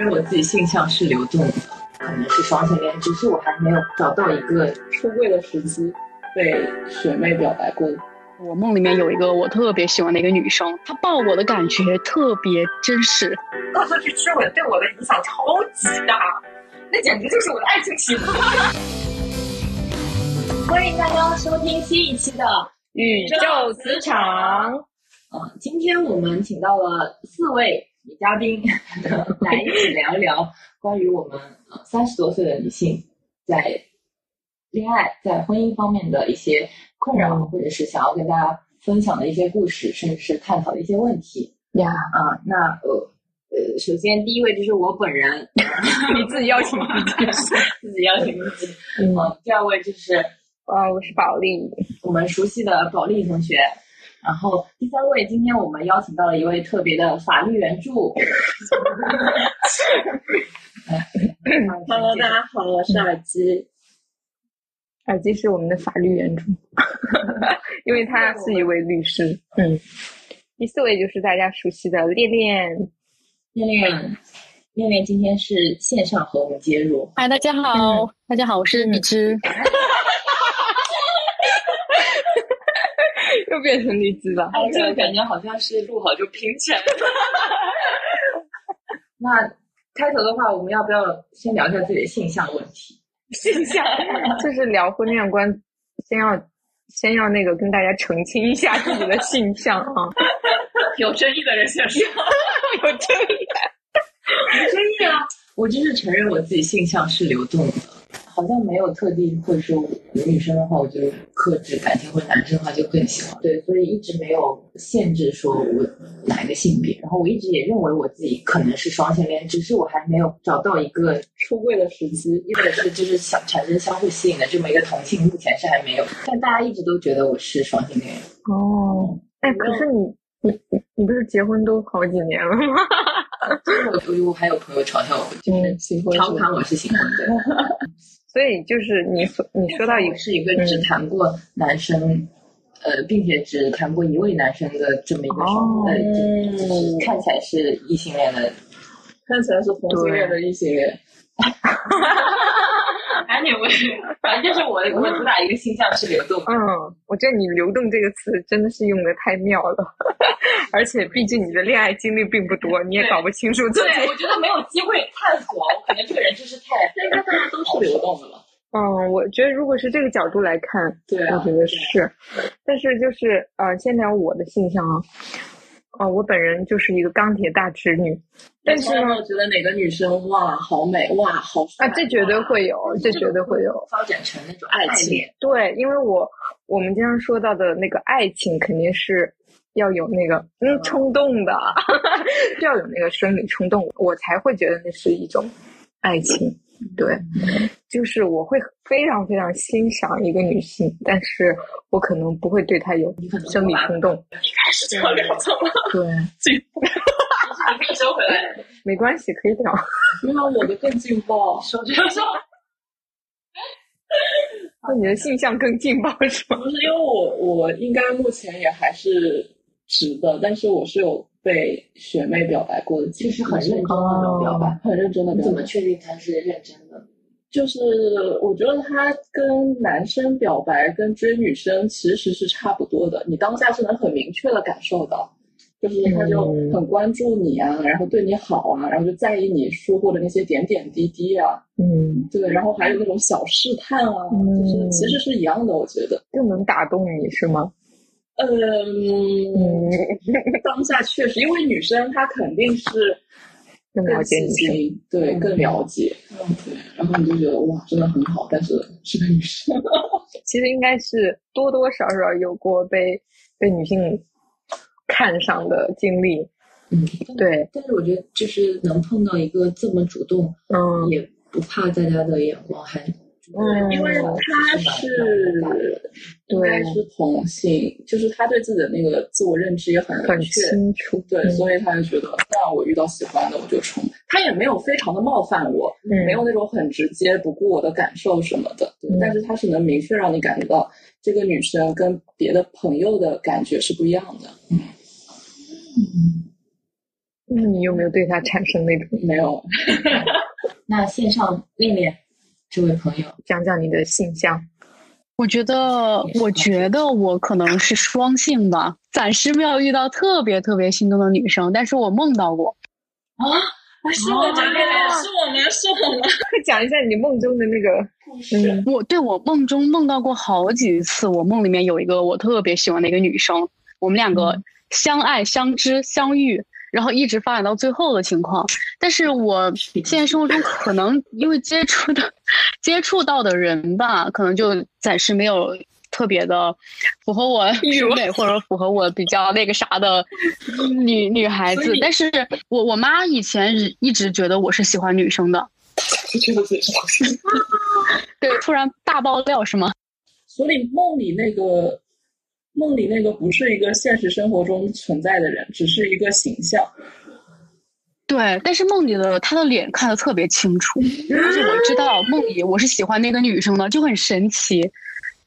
因为我自己性向是流动的，可能是双性恋，只是我还没有找到一个出柜的时机，被学妹表白过。我梦里面有一个我特别喜欢的一个女生，她抱我的感觉特别真实。恶作剧之吻对我的影响超级大，那简直就是我的爱情启发。欢迎大家收听新一期的宇宙磁场。嗯，今天我们请到了四位女嘉宾来一起聊一聊关于我们呃三十多岁的女性在恋爱、在婚姻方面的一些困扰，或者是想要跟大家分享的一些故事，甚至是探讨的一些问题呀。啊，那呃呃，首先第一位就是我本人，你自己邀请 自己，自己邀请自己。嗯，第二位就是啊，我是保利，我们熟悉的保利同学。然后第三位，今天我们邀请到了一位特别的法律援助。Hello，大家好，我是耳机。耳机是我们的法律援助，因为他是一位律师。嗯。第四位就是大家熟悉的恋恋，恋恋，恋恋今天是线上和我们接入。嗨，大家好，大家好，我是荔枝。又变成荔枝了，这个感觉好像是录好就拼起来了。那开头的话，我们要不要先聊一下自己的性向问题？性向 就是聊婚恋观，先要先要那个跟大家澄清一下自己的性向啊。有争议的人先说，有争议，有争议啊！我就是承认我自己性向是流动的。好像没有特地会说女生的话，我就克制感情；或者男生的话就更喜欢。对，所以一直没有限制说我哪一个性别。然后我一直也认为我自己可能是双性恋，只是我还没有找到一个出柜的时机，或者是就是想产生相互吸引的这么一个同性，目前是还没有。但大家一直都觉得我是双性恋。哦，哎，可是你你你你不是结婚都好几年了吗？我我还有朋友嘲笑我，就是调侃我是新婚的。所以就是你说你说到一个是一个只谈过男生，呃，并且只谈过一位男生的这么一个呃，看起来是异性恋的，看起来是同性恋的异性恋。Anyway，反正就是我我主打一个形象是流动。嗯，我觉得你“流动”这个词真的是用的太妙了，而且毕竟你的恋爱经历并不多，你也搞不清楚自己。对，我觉得没有机会探索，我可能这个人就是太……应该大家都是流动的了。嗯，我觉得如果是这个角度来看，对，我觉得是。但是就是呃，先聊我的性向啊。哦，我本人就是一个钢铁大直女，但是呢，我觉得哪个女生哇好美哇好啊，这绝对会有，这绝对会有发展成那种爱情。对，因为我我们经常说到的那个爱情，肯定是要有那个嗯冲动的，要有那个生理冲动，我才会觉得那是一种爱情。对，就是我会非常非常欣赏一个女性，但是我可能不会对她有生理冲动。一开始就要聊这么。对。你可以收回来。没关系，可以聊。因为我的更劲爆。说就说。那你的性向更劲爆是吗？不是，因为我我应该目前也还是直的，但是我是有。被学妹表白过的，其实很认真的表白，很认真的。你怎么确定他是认真的？就是我觉得他跟男生表白跟追女生其实是差不多的，你当下是能很明确的感受到，就是他就很关注你啊，然后对你好啊，然后就在意你说过的那些点点滴滴啊，嗯，对，然后还有那种小试探啊，就是其实是一样的，我觉得更能打动你是吗？嗯，当下确实，因为女生她肯定是更了解女生，对，更了解，对，然后你就觉得哇，真的很好，但是是个女生，其实应该是多多少少有过被被女性看上的经历，嗯，对，但是我觉得就是能碰到一个这么主动，嗯，也不怕大家的眼光，还。嗯，因为他是应该是同性，就是他对自己的那个自我认知也很很清楚，对，所以他就觉得，那我遇到喜欢的我就冲。他也没有非常的冒犯我，没有那种很直接不顾我的感受什么的，但是他是能明确让你感觉到这个女生跟别的朋友的感觉是不一样的。嗯，那你有没有对他产生那种？没有，那线上练练，这位朋友，讲讲你的性向。我觉得，我觉得我可能是双性吧，暂时没有遇到特别特别心动的女生，但是我梦到过。啊，是我讲的，是我吗，是我吗。快讲一下你梦中的那个，嗯，我对我梦中梦到过好几次，我梦里面有一个我特别喜欢的一个女生，我们两个相爱、相知、相遇。然后一直发展到最后的情况，但是我现实生活中可能因为接触的、接触到的人吧，可能就暂时没有特别的符合我审美或者符合我比较那个啥的女女孩子。但是我我妈以前一直觉得我是喜欢女生的，对，突然大爆料是吗？所以梦里那个。梦里那个不是一个现实生活中存在的人，只是一个形象。对，但是梦里的他的脸看得特别清楚，而且我知道梦里我是喜欢那个女生的，就很神奇。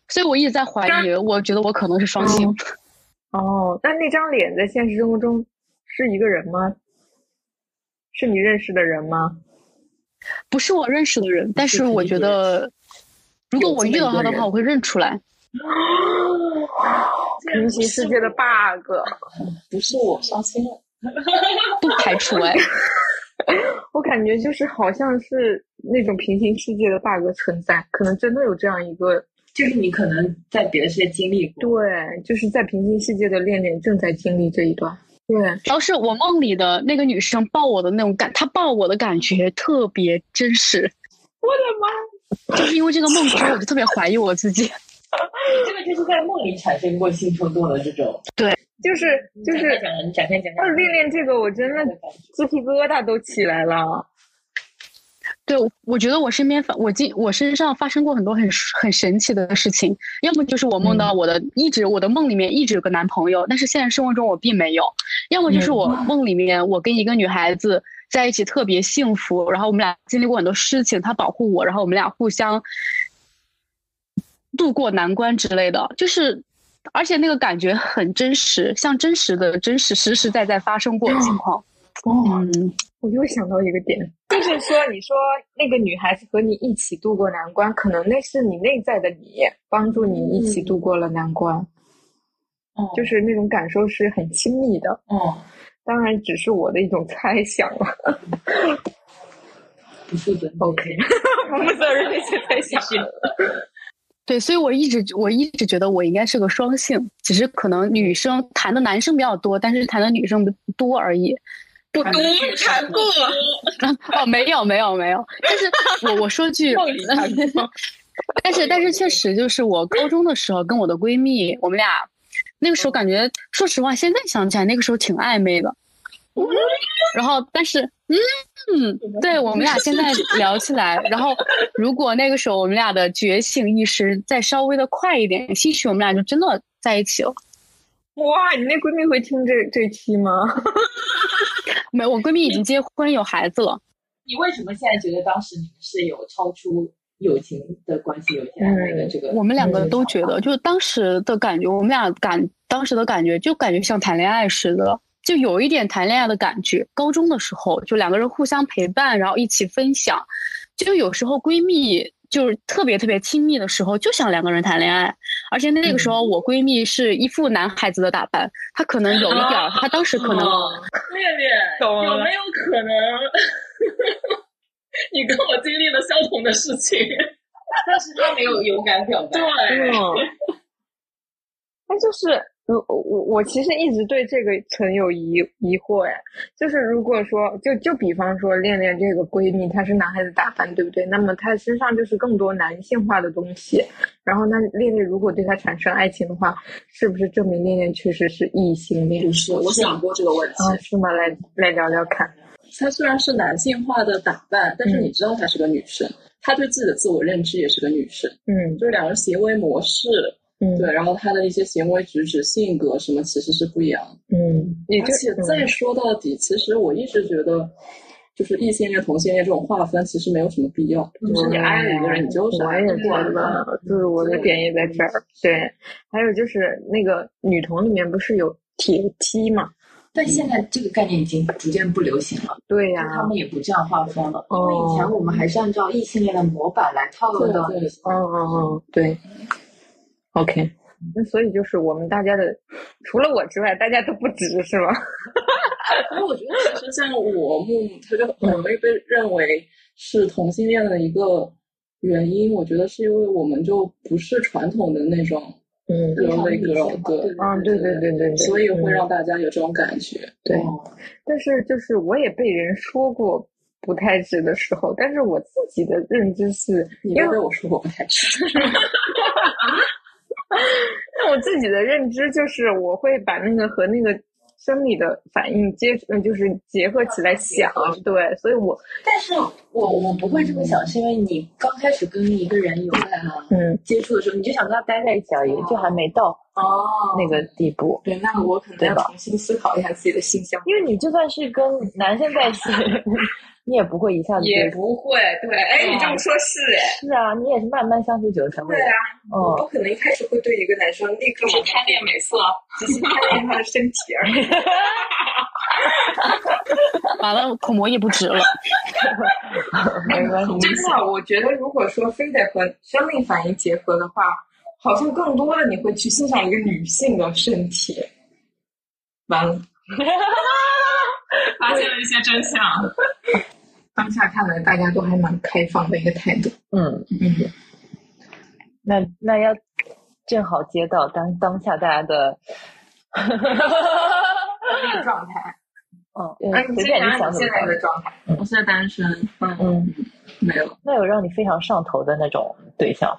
所以我一直在怀疑，我觉得我可能是双性。哦，但那张脸在现实生活中是一个人吗？是你认识的人吗？不是我认识的人，但是我觉得，如果我遇到他的话，我会认出来。平行世界的 bug，不是我 伤心了，不排除哎。我感觉就是好像是那种平行世界的 bug 存在，可能真的有这样一个，就是你可能在别的世界经历过。对，就是在平行世界的恋恋正在经历这一段。对，主要是我梦里的那个女生抱我的那种感，她抱我的感觉特别真实。我的妈！就是因为这个梦之后，我就特别怀疑我自己。这个就是在梦里产生过性冲动的这种，对，就是就是讲，你展开讲讲。哦，练练这个，我真的鸡皮疙瘩都起来了。对，我觉得我身边发我今我身上发生过很多很很神奇的事情，要么就是我梦到我的一直我的梦里面一直有个男朋友，但是现实生活中我并没有；要么就是我梦里面我跟一个女孩子在一起特别幸福，然后我们俩经历过很多事情，她保护我，然后我们俩互相。渡过难关之类的，就是，而且那个感觉很真实，像真实的真实实实在在发生过的情况。嗯，我又想到一个点，就是说，你说那个女孩子和你一起度过难关，可能那是你内在的你帮助你一起度过了难关。哦，就是那种感受是很亲密的。哦，当然只是我的一种猜想了。不负责，OK，不负责任那 些猜想。对，所以我一直我一直觉得我应该是个双性，只是可能女生谈的男生比较多，但是谈的女生不多而已。不多谈过？哦，没有没有没有。但是我我说句 但是但是确实就是我高中的时候跟我的闺蜜，我们俩那个时候感觉，说实话，现在想起来那个时候挺暧昧的。然后，但是，嗯，对我们俩现在聊起来，然后如果那个时候我们俩的觉醒意识再稍微的快一点，兴许我们俩就真的在一起了。哇，你那闺蜜会听这这期吗？没，我闺蜜已经结婚有孩子了。你为什么现在觉得当时你们是有超出友情的关系，有暧昧的这个？我们两个都觉得，就是当时的感觉，我们俩感当时的感觉就感觉像谈恋爱似的。就有一点谈恋爱的感觉。高中的时候，就两个人互相陪伴，然后一起分享。就有时候闺蜜就是特别特别亲密的时候，就想两个人谈恋爱。而且那个时候，我闺蜜是一副男孩子的打扮，她可能有一点，她当时可能。恋恋，有没有可能 你跟我经历了相同的事情？但是她没有勇敢表白。对，那就是。如我我其实一直对这个存有疑疑惑呀，就是如果说就就比方说恋恋这个闺蜜她是男孩子打扮对不对？那么她身上就是更多男性化的东西，然后那恋恋如果对她产生爱情的话，是不是证明恋恋确实是异性恋？不是，我想过这个问题啊，是吗？来来聊聊看。她虽然是男性化的打扮，但是你知道她是个女生，她对自己的自我认知也是个女生，嗯，就是两个人行为模式。对，然后他的一些行为举止、性格什么其实是不一样。嗯，而且再说到底，其实我一直觉得，就是异性恋、同性恋这种划分其实没有什么必要。就是你爱了一个人，你就是爱过的。就是我的点也在这儿。对，还有就是那个女同里面不是有铁梯嘛？但现在这个概念已经逐渐不流行了，对呀、他们也不这样划分了。因哦为以前我们还是按照异性恋的模板来套路到对女性。嗯嗯嗯，对。OK，那所以就是我们大家的，除了我之外，大家都不直是吗？所以我觉得，其实像我木木，他就很容易被认为是同性恋的一个原因。我觉得是因为我们就不是传统的那种嗯 girl，对，嗯，对对对对对，所以会嗯让大家有这种感觉。对。哦但是就是我也被人说过不太直的时候，但是我自己的认知是，你因为我说过不太直，那我自己的认知就是我会把那个和那个生理的反应接，呃就是结合起来想，对，所以我但是我我不会这么想，是因为你刚开始跟一个人有嗯接触的时候，你就想跟他待在一起而已，就还没到哦那个地步。对，那我可能要重新思考一下自己的性向。因为你就算是跟男生在一起，你也不会一下子也不会，对，哎，你这么说是哎，是啊，你也是慢慢相处久了才会对。啊，我嗯，不可能一开始会对一个男生立刻是贪恋美色，只是贪恋他的身体而已。完了，口蘑也不值了。没关系。真的，我觉得如果说非得和生理反应结合的话，好像更多的你会去欣赏一个女性的身体。完了，发现了一些真相。当下看来大家都还蛮开放的一个态度。嗯，嗯，那那要正好接到当当下大家的，那个状态。哦，哎，你随便你先讲想怎么搞你现在的。状态。我现在单身，嗯，嗯，没有。那有让你非常上头的那种对象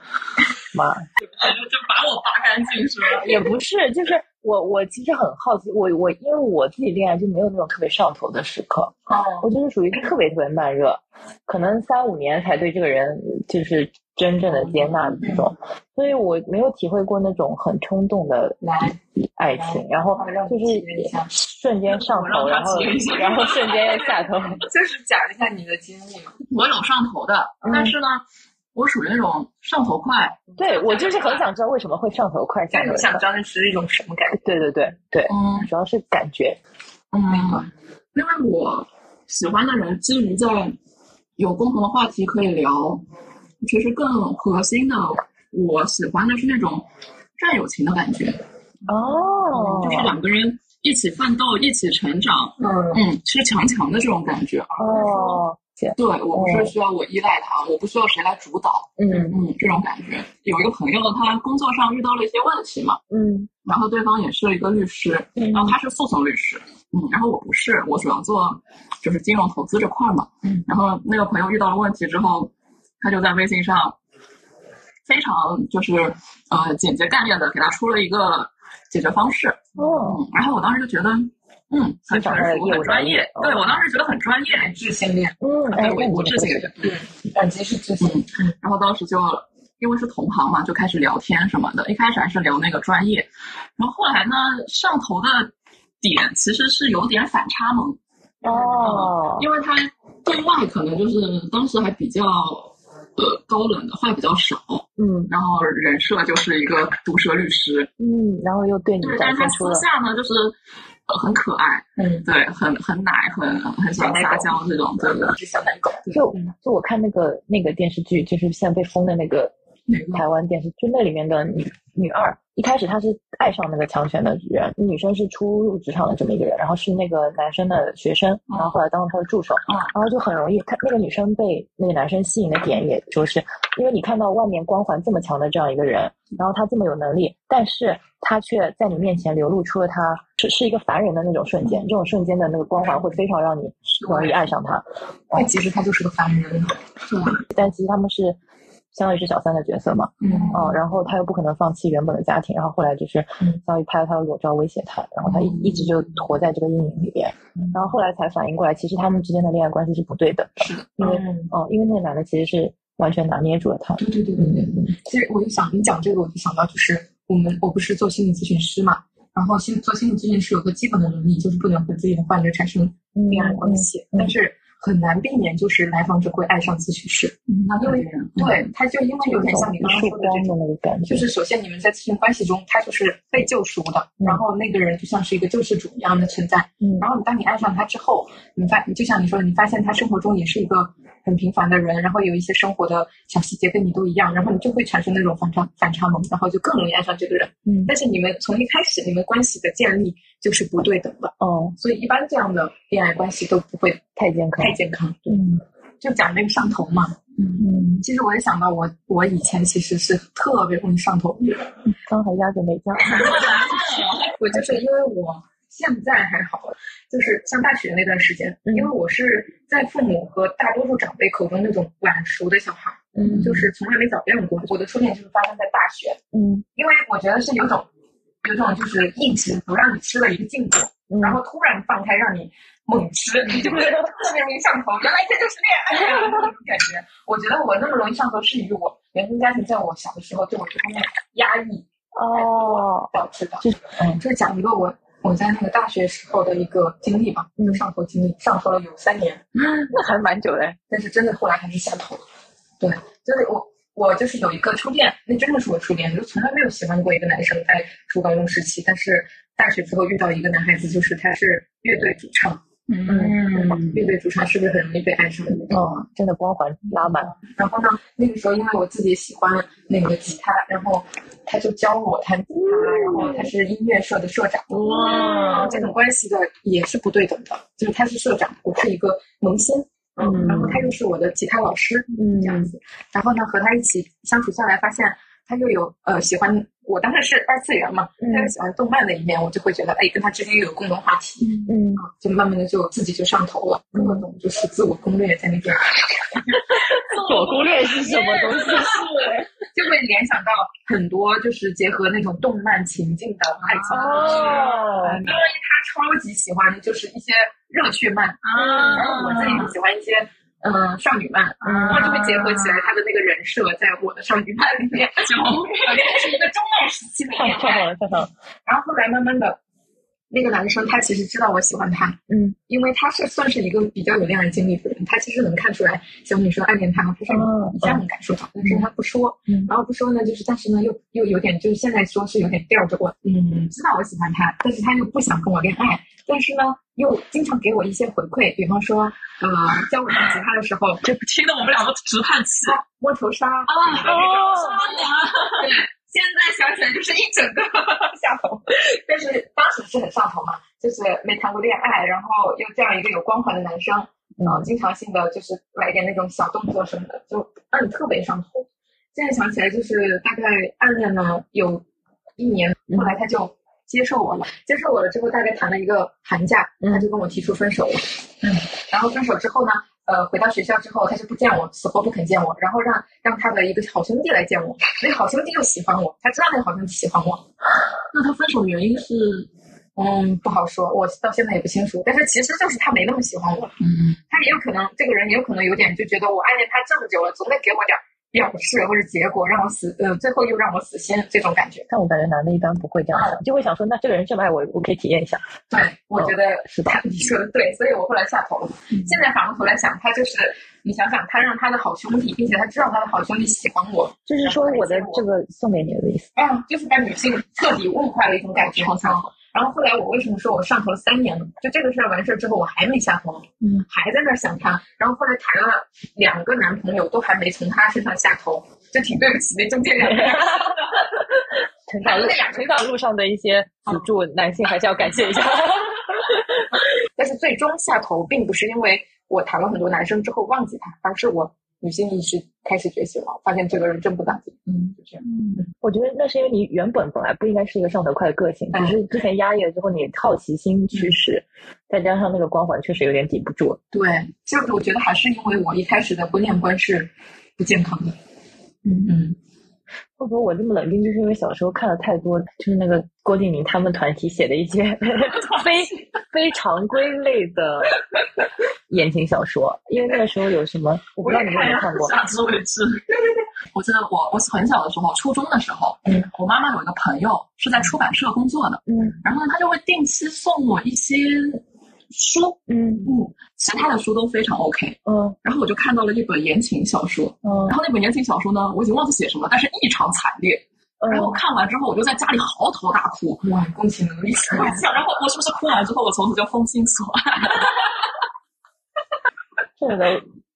吗？就就把我扒干净是吧？也不是，就是我我其实很好奇，我我因为我自己恋爱就没有那种特别上头的时刻，哦，我就是属于特别特别慢热，可能三五年才对这个人就是真正的接纳的这种，所以我没有体会过那种很冲动的，爱情，然后就是瞬间上头，然后然后瞬间下头。就是讲一下你的经历嘛。我有上头的，但是呢，我属于那种上头快。对我就是很想知道为什么会上头快，下头想快。知道那是一种什么感觉？对对对对，嗯主要是感觉。嗯，因为我喜欢的人基于在有共同的话题可以聊，其实更核心的，我喜欢的是那种战友情的感觉，哦就是两个人一起奋斗、一起成长，嗯，嗯，是强强的这种感觉。哦，对我不是需要我依赖他，我不需要谁来主导，嗯嗯，这种感觉。有一个朋友，他工作上遇到了一些问题嘛，嗯。然后对方也是一个律师，嗯。然后他是诉讼律师，嗯，然后我不是，我主要做就是金融投资这块嘛，嗯，然后那个朋友遇到了问题之后，他就在微信上非常就是呃简洁干练的给他出了一个解决方式，哦，嗯，然后我当时就觉得，嗯，很成熟，很专业，哦对我当时觉得很专业，智性恋，嗯，哎，对，那你我我这个智性恋，嗯。感觉是智性恋。然后当时就因为是同行嘛，就开始聊天什么的。一开始还是聊那个专业，然后后来呢，上头的点其实是有点反差萌，哦，因为他对外可能就是当时还比较呃高冷的话比较少，嗯然后人设就是一个毒舌律师，嗯，然后又对你对，但是他私下呢就是。呃，很可爱，嗯，对，很很奶，很很喜欢撒娇这种，对。对对。是小奶狗，就就我看那个那个电视剧，就是现在被封的那个台湾电视剧，那里面的女女二，一开始他是爱上那个强权的人，女生是初入职场的这么一个人，然后是那个男生的学生，然后后来当了他的助手，嗯然后就很容易，他那个女生被那个男生吸引的点，也就是因为你看到外面光环这么强的这样一个人，然后他这么有能力，但是他却在你面前流露出了他是是一个凡人的那种瞬间，这种瞬间的那个光环会非常让你容易爱上他，但其实他就是个凡人。但其实他们是相当于是小三的角色嘛，嗯嗯，然后他又不可能放弃原本的家庭，然后后来就是嗯相当于拍了他的裸照威胁他，然后他一一直就活在这个阴影里边，然后后来才反应过来，其实他们之间的恋爱关系是不对的，是的，因为嗯哦、因为那个男的其实是完全拿捏住了他，对对对对对。其实我就想，你讲这个，我就想到就是我们我不是做心理咨询师嘛，然后心做心理咨询师有个基本的能力，就是不能和自己的患者产生恋爱关系。嗯嗯但是很难避免，就是来访者会爱上咨询师，嗯，那因为对，他就因为有点像你刚刚说的这种。就是首先你们在咨询关系中，他就是被救赎的，嗯然后那个人就像是一个救世主一样的存在。嗯然后当你爱上他之后，你发，就像你说的，你发现他生活中也是一个很平凡的人，然后有一些生活的小细节跟你都一样，然后你就会产生那种反差反差萌，然后就更容易爱上这个人。嗯但是你们从一开始你们关系的建立就是不对等的，哦，所以一般这样的恋爱关系都不会太健康，太健康。嗯。就讲那个上头嘛，嗯嗯，其实我也想到我我以前其实是特别容易上头的人。刚还压着没讲，我就是因为我现在还好，就是上大学那段时间，嗯因为我是在父母和大多数长辈口中那种晚熟的小孩，嗯。就是从来没早恋过。我的初恋就是发生在大学，嗯。因为我觉得是有种有种就是一直不让你吃的一个禁果，嗯然后突然放开让你猛吃，你就会特别容易上头。原来这就是恋爱啊，那种感觉。我觉得我那么容易上头，是与我原生家庭在我小的时候对我这方面压抑哦，导致的。就是嗯就是讲一个我我在那个大学时候的一个经历吧，就上头经历，上头了有三年，那还蛮久的，但是真的后来还是下头了。对，就是我我就是有一个初恋，那真的是我初恋，就从来没有喜欢过一个男生，在初高中时期，但是大学之后遇到一个男孩子，就是他是乐队主唱，嗯乐队主唱是不是很容易被爱上的那种？哦，真的光环拉满，然后呢，那个时候因为我自己喜欢那个吉他，然后他就教我弹吉他，然后他是音乐社的社长。哇，这种关系的也是不对等的，就是他是社长，我是一个萌新，嗯然后他又是我的吉他老师，嗯这样子，然后呢和他一起相处下来，发现他又有呃喜欢，我当时是二次元嘛，嗯他又喜欢动漫的一面，我就会觉得哎跟他之间又有共同话题，嗯，就慢慢的就自己就上头了，各种就是自我攻略在那边，自我攻略是什么东西？是就会联想到很多就是结合那种动漫情境的爱情故事。哦，因为他超级喜欢就是一些热血漫，啊。然后我自己很喜欢一些嗯、呃少女漫，嗯他就会结合起来他的那个人设在我的少女漫里面，就 是一个中二时期的。太好了，太好了，然后后来慢慢的，那个男生他其实知道我喜欢他，嗯，因为他是算是一个比较有恋爱经历的人，他其实能看出来小女生暗恋他，他是哦一下能感受到，但是他不说，嗯。然后不说呢，就是但是呢又又有点就是现在说是有点吊着我，嗯，知道我喜欢他，但是他又不想跟我恋爱，但是呢又经常给我一些回馈，比方说呃教我弹吉他的时候，就听得我们两个直叹气摸头杀啊！对，现在想起来就是一整个下头，但是当时是很上头嘛，就是没谈过恋爱，然后又这样一个有光环的男生，然后经常性的就是来点那种小动作什么的，就让你特别上头。现在想起来就是大概暗恋了有一年，后来他就接受我了，接受我了之后大概谈了一个寒假，他就跟我提出分手了，嗯，然后分手之后呢，呃，回到学校之后，他就不见我，死活不肯见我，然后让让他的一个好兄弟来见我，那个好兄弟又喜欢我，他知道那个好兄弟喜欢我，那他分手原因是，嗯，不好说，我到现在也不清楚，但是其实就是他没那么喜欢我，嗯，他也有可能这个人也有可能有点就觉得我暗恋他这么久了，总得给我点表示或者结果，让我死，呃，最后又让我死心这种感觉。但我感觉男的一般不会这样想，就会想说，那这个人这么爱我，我可以体验一下。对，我觉得是吧他 你说的对，所以我后来下头了。现在反过头来想，他就是你想想，他让他的好兄弟，并且他知道他的好兄弟喜欢我，就是说我的这个送给你的意思。啊，就是把女性彻底物化的一种感觉，好像。然后后来我为什么说我上头了三年呢？就这个事儿完事儿之后，我还没下头，嗯，还在那儿想他。然后后来谈了两个男朋友，都还没从他身上下头，就挺对不起那中间两个人。成长路 成长路上的一些辅助，男性还是要感谢一下。但是最终下头，并不是因为我谈了很多男生之后忘记他，而是我女性意识开始觉醒了，发现这个人真不咋地。嗯，就这样。嗯我觉得那是因为你原本本来不应该是一个上头快的个性，只是之前压抑了之后，你好奇心驱使，再加上那个光环确实有点抵不住。对，就是我觉得还是因为我一开始的婚恋观是不健康的。嗯嗯，会不会我这么冷静，就是因为小时候看了太多，就是那个郭敬明他们团体写的一些 非非常规类的言情小说？因为那个时候有什么，我不知道你们有没有看过。下肢为之。对对对，我记得我我很小的时候，初中的时候，嗯，我妈妈有一个朋友是在出版社工作的，嗯然后呢，他就会定期送我一些书，嗯嗯，其他的书都非常 OK。嗯然后我就看到了一本言情小说，嗯然后那本言情小说呢，我已经忘记写什么，但是异常惨烈。然后看完之后，我就在家里嚎啕大哭。哇，共情能力 强。然后我是不是哭完之后，我从此就封心锁爱？这个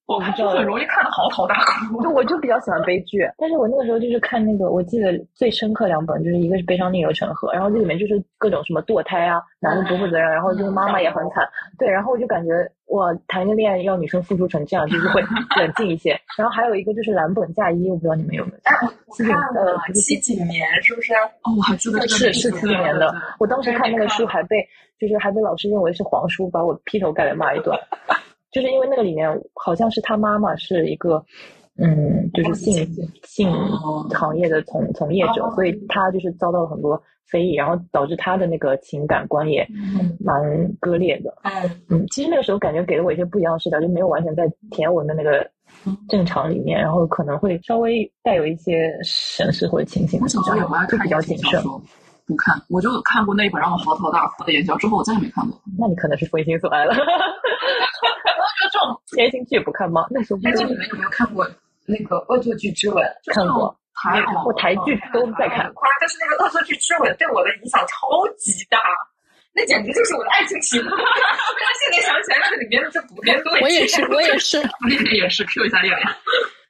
我还是很容易看的嚎啕大哭。就我就比较喜欢悲剧，但是我那个时候就是看那个，我记得最深刻两本，就是一个是《悲伤逆流成河》，然后这里面就是各种什么堕胎啊，男的不负责任，然后就是妈妈也很惨，对，然后我就感觉我谈一个恋爱要女生付出成这样，就是会 冷静一些。然后还有一个就是蓝本嫁衣，我不知道你们有没有看，七几看了七几年是不是？哦，我还记得是是七几年的我当时看那个书还被就是还被老师认为是黄书，把我劈头盖脸骂一顿，就是因为那个里面好像是他妈妈是一个嗯，就是性性行业的从从业者，所以他就是遭到了很多非议，然后导致他的那个情感观也蛮割裂的。嗯，嗯，其实那个时候感觉给了我一些不一样的视角，就没有完全在田文的那个正常里面，然后可能会稍微带有一些审视或者情形我小时候也不爱就比较谨慎。不看，我就看过那一本让我嚎啕大哭的言情，之后我再也没看过。那你可能是封心所爱了。就这种言情剧也不看吗？那时候不哎，是这里面有没有看过那个《恶作剧之吻》？看过，台偶我台剧都在看。夸，但是那个《恶作剧之吻》对我的影响超级大，那简直就是我的爱情启蒙。我现在想起来，那个里面的这五年多，我也是，我也是。恋恋也是 Q 一下恋恋。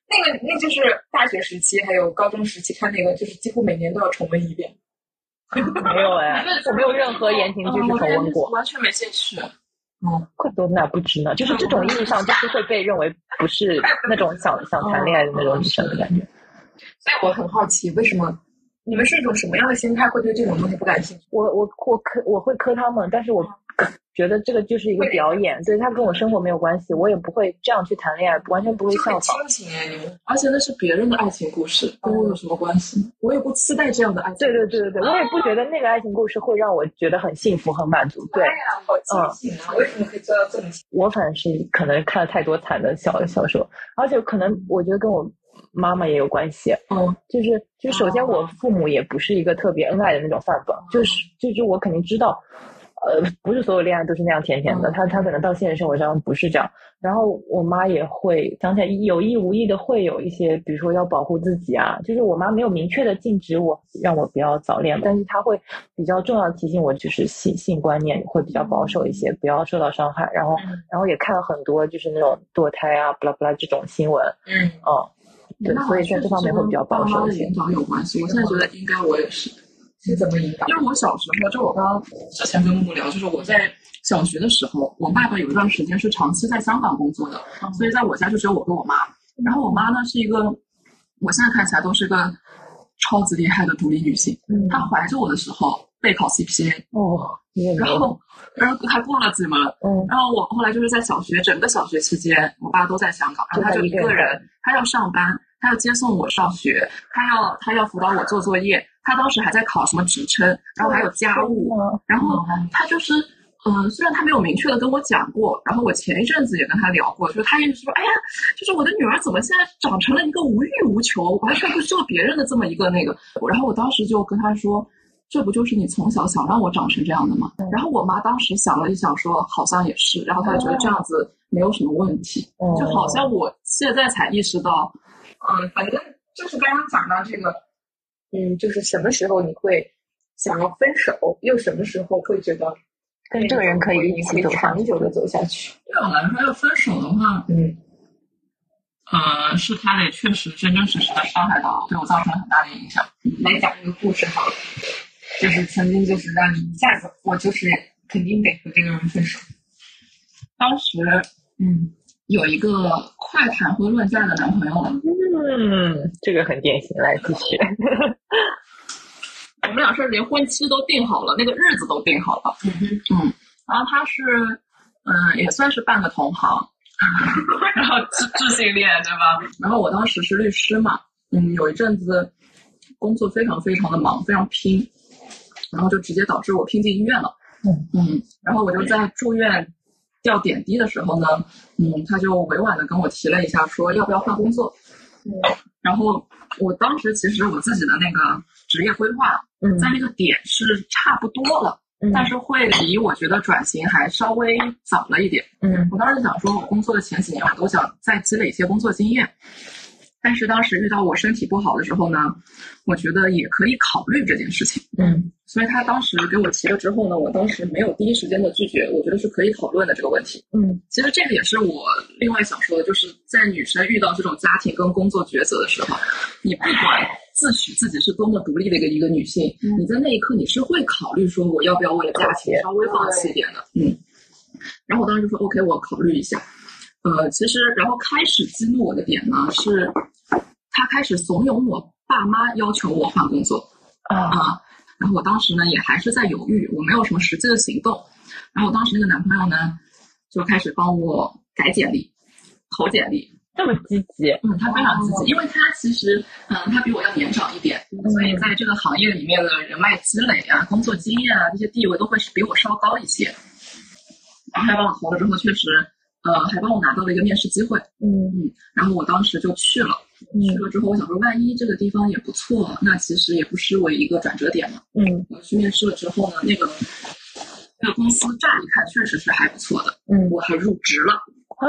那个那就是大学时期还有高中时期看那个，就是几乎每年都要重温一遍。没有哎，我没有任何言情剧是重温过，完全没兴趣。怪不得我们俩不知呢。就是这种意义上，就是会被认为不是 那种想想谈恋爱的那种女生的感觉。所以我很好奇，为什么你们是一种什么样的心态，会对这种东西不感兴趣？我我我磕我会磕他们，但是我觉得这个就是一个表演，对他跟我生活没有关系，我也不会这样去谈恋爱，完全不会效仿。亲情哎，你们而且那是别人的爱情故事，跟我有什么关系？我也不期待这样的爱情。对对对对对，我也不觉得那个爱情故事会让我觉得很幸福、很满足。对好啊！为什么可以做到这么亲？我反正是可能看了太多惨的小小说，而且可能我觉得跟我妈妈也有关系。嗯，就是就是，首先我父母也不是一个特别恩爱的那种范本，就是就是我肯定知道，呃，不是所有恋爱都是那样甜甜的，他他可能到现实生活中不是这样。然后我妈也会想起来有意无意的会有一些，比如说要保护自己啊，就是我妈没有明确的禁止我让我不要早恋，但是她会比较重要的提醒我，就是性性观念会比较保守一些，不要受到伤害。然后然后也看了很多就是那种堕胎啊、不啦不啦这种新闻，嗯，嗯，对，所以在这方面会比较保守一些有关系。我现在觉得应该我也是，是怎么引导？因为我小时候，就我刚刚之前跟木木聊，就是我在小学的时候，我爸爸有一段时间是长期在香港工作的，所以在我家就只有我跟我妈。然后我妈呢是一个，我现在看起来都是个超级厉害的独立女性。嗯，她怀着我的时候备考 CPA，哦，然后然后还过了几门，嗯然后我后来就是在小学整个小学期间，我爸都在香港，然后他就一个人，他要上班，他要接送我上学，他要他要辅导我做作业，他当时还在考什么职称，然后还有家务，然后他就是。嗯，虽然他没有明确的跟我讲过，然后我前一阵子也跟他聊过，就是他一直说，哎呀，就是我的女儿怎么现在长成了一个无欲无求，完全不需要别人的这么一个那个，然后我当时就跟他说，这不就是你从小想让我长成这样的吗？然后我妈当时想了一想，说好像也是，然后她就觉得这样子没有什么问题，就好像我现在才意识到，嗯，反正就是刚刚讲到这个，嗯，就是什么时候你会想要分手，又什么时候会觉得跟这个人可以一起走长久的走下去。对我来说，要分手的话，嗯，呃，是他得确实真真实实的伤害到我，对我造成了很大的影响。来讲一个故事好了，就是曾经就是让你一下子，我就是肯定得和这个人分手。当时，嗯，有一个快谈婚论嫁的男朋友，嗯，这个很典型，来继续。我们俩是连婚期都定好了，那个日子都定好了。嗯然后他是，嗯，也算是半个同行，然后智智性恋，对吧？然后我当时是律师嘛，嗯，有一阵子工作非常非常的忙，非常拼，然后就直接导致我拼进医院了。嗯嗯，然后我就在住院吊点滴的时候呢，嗯，他就委婉的跟我提了一下，说要不要换工作。嗯，然后我当时其实我自己的那个职业规划，嗯在那个点是差不多了。嗯但是会离我觉得转型还稍微早了一点。嗯我当时想说，我工作的前几年，我都想再积累一些工作经验。但是当时遇到我身体不好的时候呢，我觉得也可以考虑这件事情。嗯所以他当时给我提了之后呢，我当时没有第一时间的拒绝，我觉得是可以讨论的这个问题。嗯其实这个也是我另外想说的，就是在女生遇到这种家庭跟工作抉择的时候，你不管自诩自己是多么独立的一个一个女性，你在那一刻你是会考虑说我要不要为了家庭稍微放弃一点的，嗯。然后我当时就说 OK，我考虑一下。呃，其实然后开始激怒我的点呢是，他开始怂恿我爸妈要求我换工作啊啊。然后我当时呢也还是在犹豫，我没有什么实际的行动。然后我当时那个男朋友呢就开始帮我改简历、投简历。这么积极，嗯，他非常积极，因为他其实嗯他比我要年长一点，所以在这个行业里面的人脉积累啊、工作经验啊这些地位都会是比我稍高一些。然后他帮我投了之后，确实呃还帮我拿到了一个面试机会。嗯嗯，然后我当时就去了。去嗯了之后，我想说，万一这个地方也不错，那其实也不失为一个转折点嘛。嗯我去面试了之后呢，那个那个公司乍一看确实是还不错的，嗯我还入职了。啊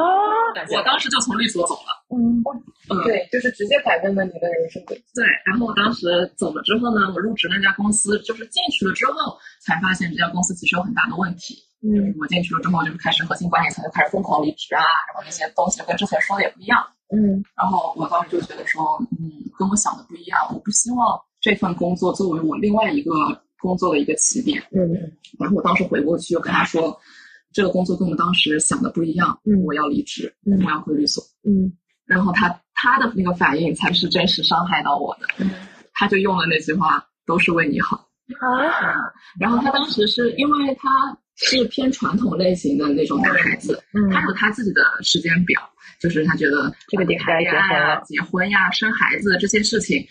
我当时就从律所走了。嗯嗯，对，就是直接改变了你的人生轨迹。对。然后我当时走了之后呢，我入职那家公司，就是进去了之后才发现这家公司其实有很大的问题。嗯我进去了之后，就是开始核心管理层就开始疯狂离职啊，然后那些东西跟之前说的也不一样。嗯然后我当时就觉得说，嗯，跟我想的不一样，我不希望这份工作作为我另外一个工作的一个起点。嗯然后我当时回过去又跟他说，这个工作跟我们当时想的不一样，嗯我要离职，嗯我要回律所。嗯然后他他的那个反应才是真实伤害到我的，嗯他就用了那句话，都是为你好。啊然后他当时是因为他是偏传统类型的那种男孩子，嗯他有他自己的时间表，就是他觉得这个点该结婚了啊、结婚呀、生孩子这些事情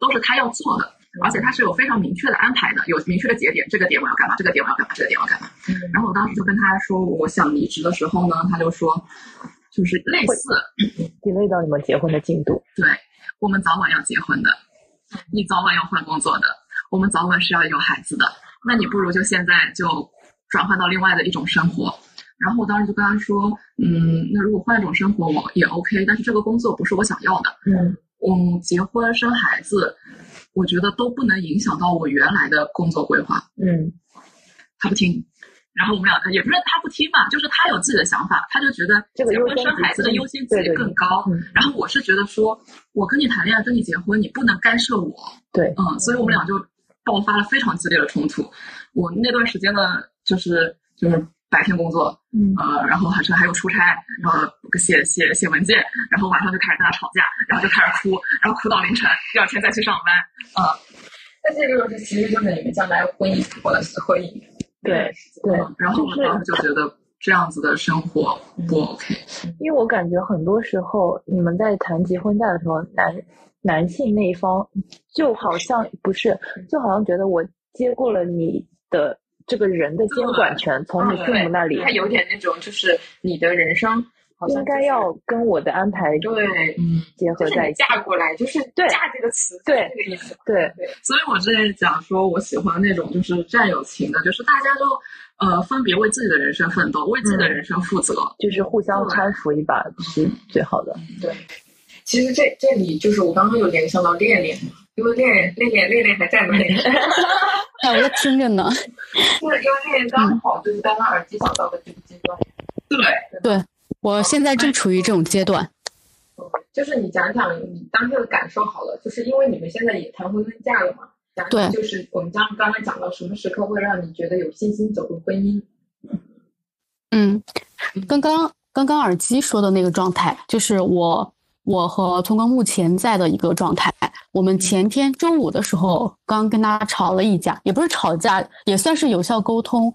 都是他要做的，而且他是有非常明确的安排的，有明确的节点，这个点我要干嘛，这个点我要干嘛，这个点我要干嘛。嗯然后我当时就跟他说我想离职的时候呢，他就说，就是类似，delay 到你们结婚的进度，对我们早晚要结婚的，你早晚要换工作的，我们早晚是要有孩子的，那你不如就现在就转换到另外的一种生活。然后我当时就跟他说，嗯，那如果换一种生活我也 OK，但是这个工作不是我想要的。嗯嗯，结婚生孩子，我觉得都不能影响到我原来的工作规划。嗯他不听，然后我们俩也不是他不听嘛，就是他有自己的想法，他就觉得结婚生孩子的优先级对对更高。嗯然后我是觉得说，我跟你谈恋爱，跟你结婚，你不能干涉我。对嗯，所以我们俩就爆发了非常激烈的冲突。我那段时间呢，就是就是白天工作，嗯呃，然后还是还有出差，然后写写写文件，然后晚上就开始跟他吵架，然后就开始哭，然后哭到凌晨，第二天再去上班。啊那这个就是其实就是你们将来婚姻或者是婚姻。对对，嗯然后我就是当时就觉得这样子的生活不 OK。因为我感觉很多时候你们在谈及婚嫁的时候，男男性那一方就好像不是，就好像觉得我接过了你的这个人的监管权，从你父母那里他有点那种就是你的人生好像应该要跟我的安排对，嗯，结合在一起。嫁过来就是对嫁这个词对这个意思。对，所以我之前讲说，我喜欢那种就是战友情的，就是大家都呃分别为自己的人生奋斗，为自己的人生负责。就是互相搀扶一把是最好的。对，其实这这里就是我刚刚有联想到恋恋嘛，因为恋恋恋恋恋还在哪里？哎，我在听着呢。就是因为练练刚好就是刚刚耳机找到的这个阶段。对，对我现在正处于这种阶段。就是你讲讲你当天的感受好了，就是因为你们现在也谈婚论嫁了嘛，讲讲对就是我们刚刚刚讲到什么时刻会让你觉得有信心走入婚姻？嗯，刚刚刚刚耳机说的那个状态，就是我我和聪哥目前在的一个状态。我们前天周五的时候刚跟他吵了一架，也不是吵架，也算是有效沟通。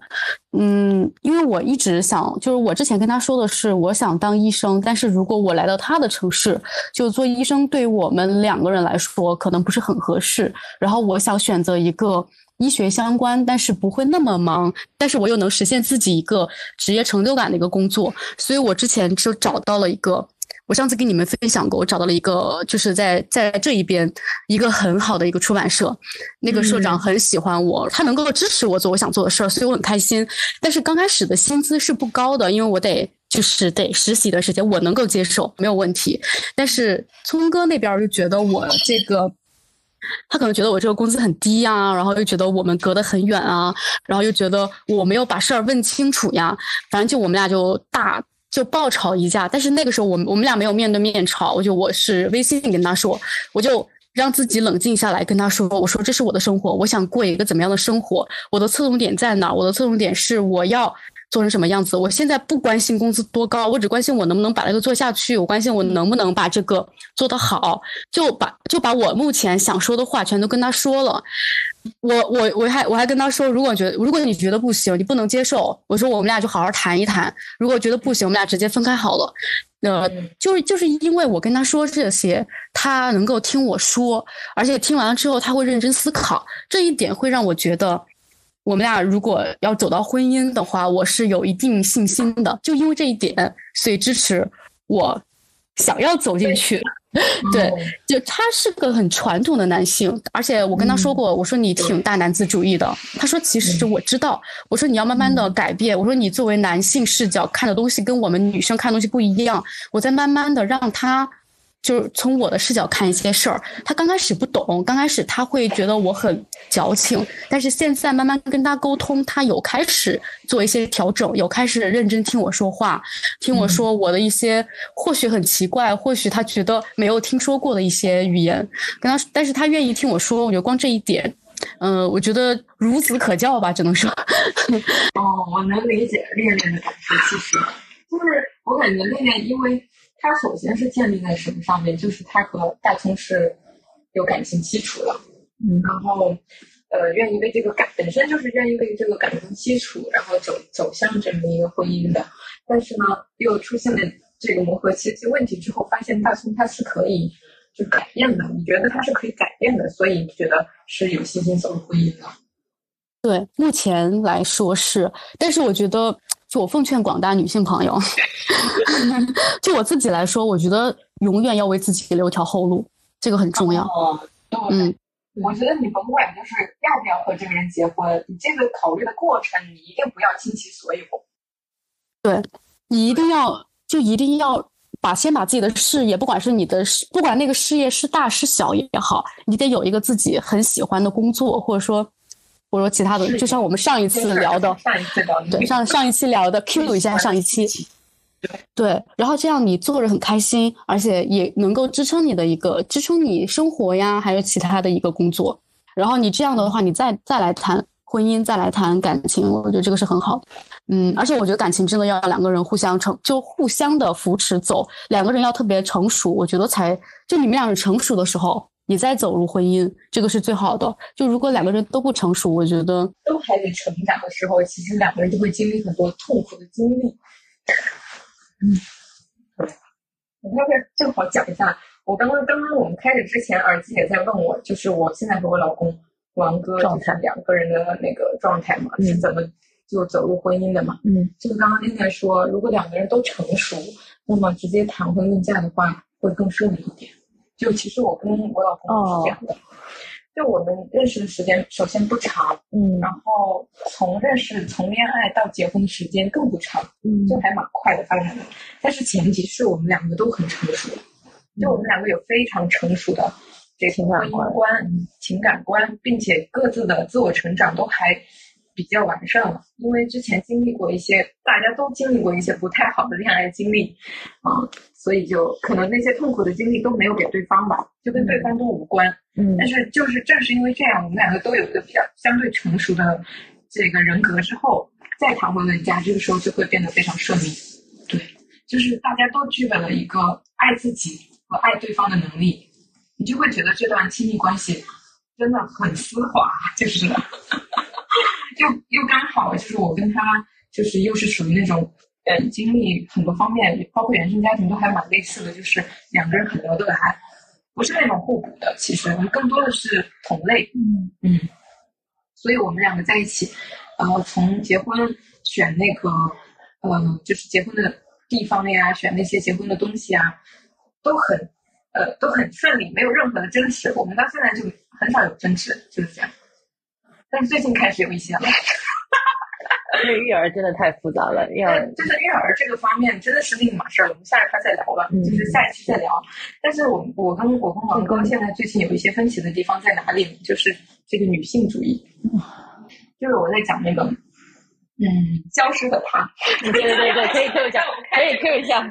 嗯，因为我一直想，就是我之前跟他说的是，我想当医生，但是如果我来到他的城市，就做医生，对我们两个人来说可能不是很合适。然后我想选择一个医学相关，但是不会那么忙，但是我又能实现自己一个职业成就感的一个工作，所以我之前就找到了一个我上次跟你们分享过，我找到了一个，就是在在这一边一个很好的一个出版社，那个社长很喜欢我，他能够支持我做我想做的事儿，所以我很开心。但是刚开始的薪资是不高的，因为我得就是得实习的时间，我能够接受，没有问题。但是聪哥那边就觉得我这个。他可能觉得我这个工资很低呀，然后又觉得我们隔得很远啊，然后又觉得我没有把事儿问清楚呀，反正就我们俩就大就爆吵一架。但是那个时候我们我们俩没有面对面吵，我就我是微信跟他说，我就让自己冷静下来跟他说，我说这是我的生活，我想过一个怎么样的生活，我的侧重点在哪？我的侧重点是我要。做成什么样子？我现在不关心工资多高，我只关心我能不能把这个做下去。我关心我能不能把这个做得好，就把就把我目前想说的话全都跟他说了。我我我还我还跟他说，如果觉得如果你觉得不行，你不能接受，我说我们俩就好好谈一谈。如果觉得不行，我们俩直接分开好了。呃，就是就是因为我跟他说这些，他能够听我说，而且听完了之后他会认真思考，这一点会让我觉得。我们俩如果要走到婚姻的话，我是有一定信心的。就因为这一点，所以支持我想要走进去。对，就他是个很传统的男性，而且我跟他说过，我说你挺大男子主义的。他说其实我知道，我说你要慢慢的改变。我说你作为男性视角看的东西跟我们女生看东西不一样，我在慢慢的让他。就是从我的视角看一些事儿，他刚开始不懂，刚开始他会觉得我很矫情，但是现在慢慢跟他沟通，他有开始做一些调整，有开始认真听我说话，听我说我的一些或许很奇怪，或许他觉得没有听说过的一些语言，跟他，但是他愿意听我说，我觉得光这一点，嗯，我觉得孺子可教吧，只能说。哦，我能理解恋恋的感受，其实就是我感觉恋恋因为。他首先是建立在什么上面？就是他和大葱是有感情基础的，嗯，然后呃，愿意为这个感本身就是愿意为这个感情基础，然后走走向这么一个婚姻的。但是呢，又出现了这个磨合期这问题之后，发现大葱他是可以就改变的。你觉得他是可以改变的，所以你觉得是有信心走入婚姻的。对，目前来说是，但是我觉得。就我奉劝广大女性朋友，就我自己来说，我觉得永远要为自己留条后路，这个很重要。嗯，我觉得你甭管就是要不要和这个人结婚，你这个考虑的过程，你一定不要倾其所有。对，你一定要就一定要把先把自己的事业，不管是你的事，不管那个事业是大是小也好，你得有一个自己很喜欢的工作，或者说。或者说其他的，就像我们上一次聊的，上一次聊的，对上上一期聊的，Q 一下上一期，对，然后这样你做着很开心，而且也能够支撑你的一个支撑你生活呀，还有其他的一个工作。然后你这样的话，你再再来谈婚姻，再来谈感情，我觉得这个是很好的。嗯，而且我觉得感情真的要两个人互相成，就互相的扶持走，两个人要特别成熟，我觉得才就你们两人成熟的时候。你再走入婚姻，这个是最好的。就如果两个人都不成熟，我觉得都还得成长的时候，其实两个人就会经历很多痛苦的经历。嗯，我要不要正好讲一下？我刚刚刚刚我们开始之前，耳机也在问我，就是我现在和我老公王哥状态两个人的那个状态嘛，是怎么就走入婚姻的嘛？嗯，就是刚刚丽丽说，如果两个人都成熟，那么直接谈婚论嫁的话，会更顺利一点。就其实我跟我老公是这样的，就我们认识的时间首先不长，嗯，然后从认识从恋爱到结婚的时间更不长，嗯，就还蛮快的发展的。但是前提是我们两个都很成熟，就我们两个有非常成熟的这个婚姻观、情感观，并且各自的自我成长都还比较完善了。因为之前经历过一些，大家都经历过一些不太好的恋爱经历，啊。所以就可能那些痛苦的经历都没有给对方吧，就跟对方都无关。嗯，但是就是正是因为这样，我们两个都有一个比较相对成熟的这个人格之后，再谈婚论嫁，这个时候就会变得非常顺利。对，就是大家都具备了一个爱自己和爱对方的能力，你就会觉得这段亲密关系真的很丝滑，就是 又又刚好就是我跟他就是又是属于那种。嗯，经历很多方面，包括原生家庭都还蛮类似的，就是两个人很聊得来，不是那种互补的。其实我们更多的是同类。嗯嗯，所以我们两个在一起，呃，从结婚选那个，呃，就是结婚的地方呀，选那些结婚的东西啊，都很呃都很顺利，没有任何的争执。我们到现在就很少有争执，就是这样。但是最近开始有一些了。因为育儿真的太复杂了，要但就是育儿这个方面真的是另一码事儿，我们下一趴再聊吧，嗯就是下一期再聊。但是我我跟我跟王哥现在最近有一些分歧的地方在哪里呢？就是这个女性主义，就是我在讲那个，嗯，消失的她，对对对对，可以 Q 一下，可以 Q 一下，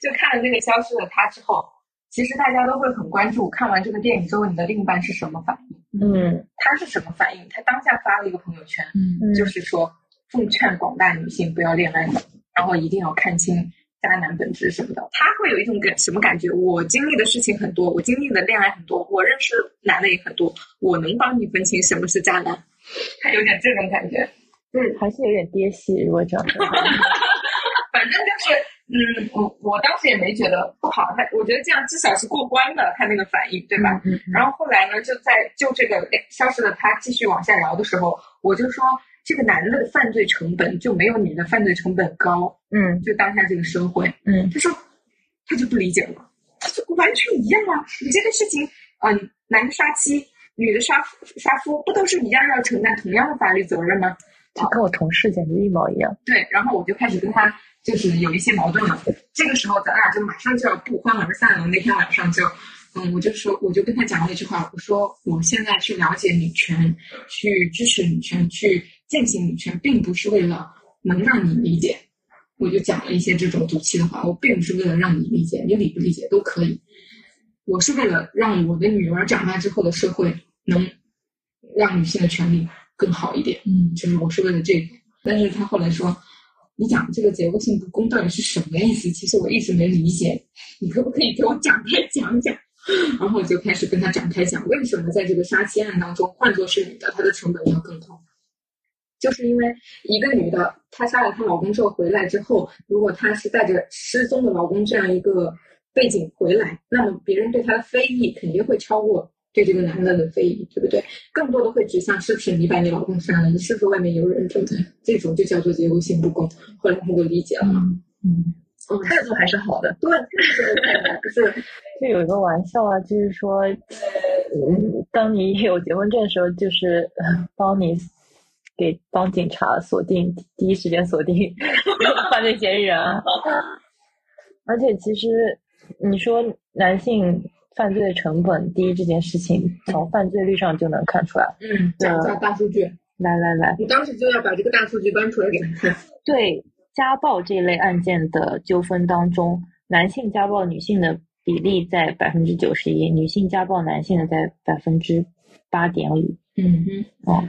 就看了那个消失的她之后，其实大家都会很关注，看完这个电影之后，你的另一半是什么反应？嗯他是什么反应？他当下发了一个朋友圈，就是说奉劝广大女性不要恋爱脑，然后一定要看清渣男本质什么的。他会有一种感什么感觉？我经历的事情很多，我经历的恋爱很多，我认识男的也很多，我能帮你分清什么是渣男。他有点这种感觉。还是有点爹系，如果这样说，反正就是，嗯，我我当时也没觉得不好，他我觉得这样至少是过关的，他那个反应，对吧？嗯然后后来呢，就在就这个消失的他继续往下聊的时候，我就说这个男的犯罪成本就没有女的犯罪成本高，嗯就当下这个社会，嗯他说他就不理解了，他说完全一样啊，你这个事情，嗯、男的杀妻，女的杀夫杀夫，不都是一样要承担同样的法律责任吗？就跟我同事简直一毛一样，对，然后我就开始跟他就是有一些矛盾了。这个时候咱俩就马上就要不欢而散了。那天晚上就，嗯，我就说，我就跟他讲了一句话，我说我现在去了解女权，去支持女权，去践行女权，并不是为了能让你理解。我就讲了一些这种赌气的话，我并不是为了让你理解，你理不理解都可以。我是为了让我的女儿长大之后的社会能让女性的权利更好一点。嗯就是我是为了这个。但是他后来说，你讲这个结构性不公到底是什么意思？其实我一直没理解，你可不可以给我展开讲讲？然后我就开始跟他展开讲，为什么在这个杀妻案当中，换作是女的，她的成本要更高。就是因为一个女的，她杀了她老公之后回来之后，如果她是带着失踪的老公这样一个背景回来，那么别人对她的非议肯定会超过对这个男的的非议，对不对？更多的会指向是不是你把你老公杀了，你是不是外面有人，对不对？这种就叫做结构性不公。后来他就理解了嘛，嗯，嗯，态度还是好的。对，就是不 是 就有一个玩笑啊，就是说，嗯，当你有结婚证的时候，就是呃 帮你给帮警察锁定第一时间锁定 犯罪嫌疑人啊。而且其实你说男性犯罪的成本低这件事情，从犯罪率上就能看出来。嗯，讲一下大数据，来来来，你当时就要把这个大数据搬出来给他看。对家暴这一类案件的纠纷当中，男性家暴女性的比例在百分之九十一，女性家暴男性的在百分之八点五。嗯哼，哦，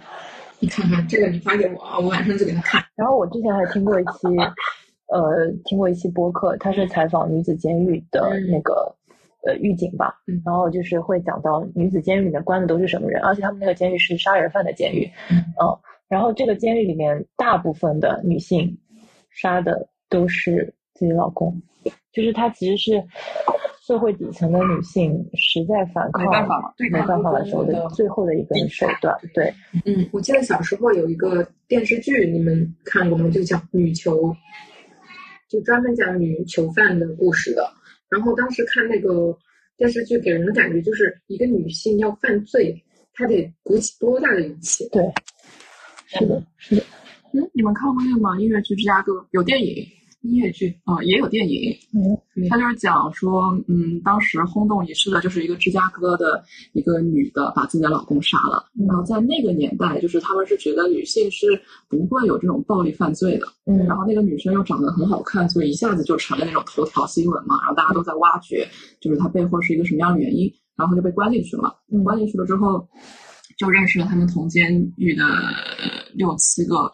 你看看这个，你发给我啊，我晚上就给他看。然后我之前还听过一期，呃，听过一期播客，他是采访女子监狱的嗯。那个、呃狱警吧，嗯。然后就是会讲到女子监狱里面关的都是什么人，而且他们那个监狱是杀人犯的监狱，嗯。嗯然后这个监狱里面大部分的女性杀的都是自己老公，就是她其实是社会底层的女性实在反抗没办法了，对没办法的时候的的最后的一个手段，对，嗯，我记得小时候有一个电视剧，你们看过吗？就讲《女囚》，就专门讲女囚犯的故事的。然后当时看那个电视剧，给人的感觉就是一个女性要犯罪，她得鼓起多大的勇气？对，是的，是的，嗯，你们看过那个吗？音乐剧《芝加哥》有电影，音乐剧，啊、也有电影。嗯他就是讲说，嗯，当时轰动一世的就是一个芝加哥的一个女的把自己的老公杀了。嗯然后在那个年代，就是他们是觉得女性是不会有这种暴力犯罪的。嗯然后那个女生又长得很好看，所以一下子就成了那种头条新闻嘛。然后大家都在挖掘，就是她背后是一个什么样的原因，然后就被关进去了嘛。嗯关进去了之后，就认识了他们同监狱的六七个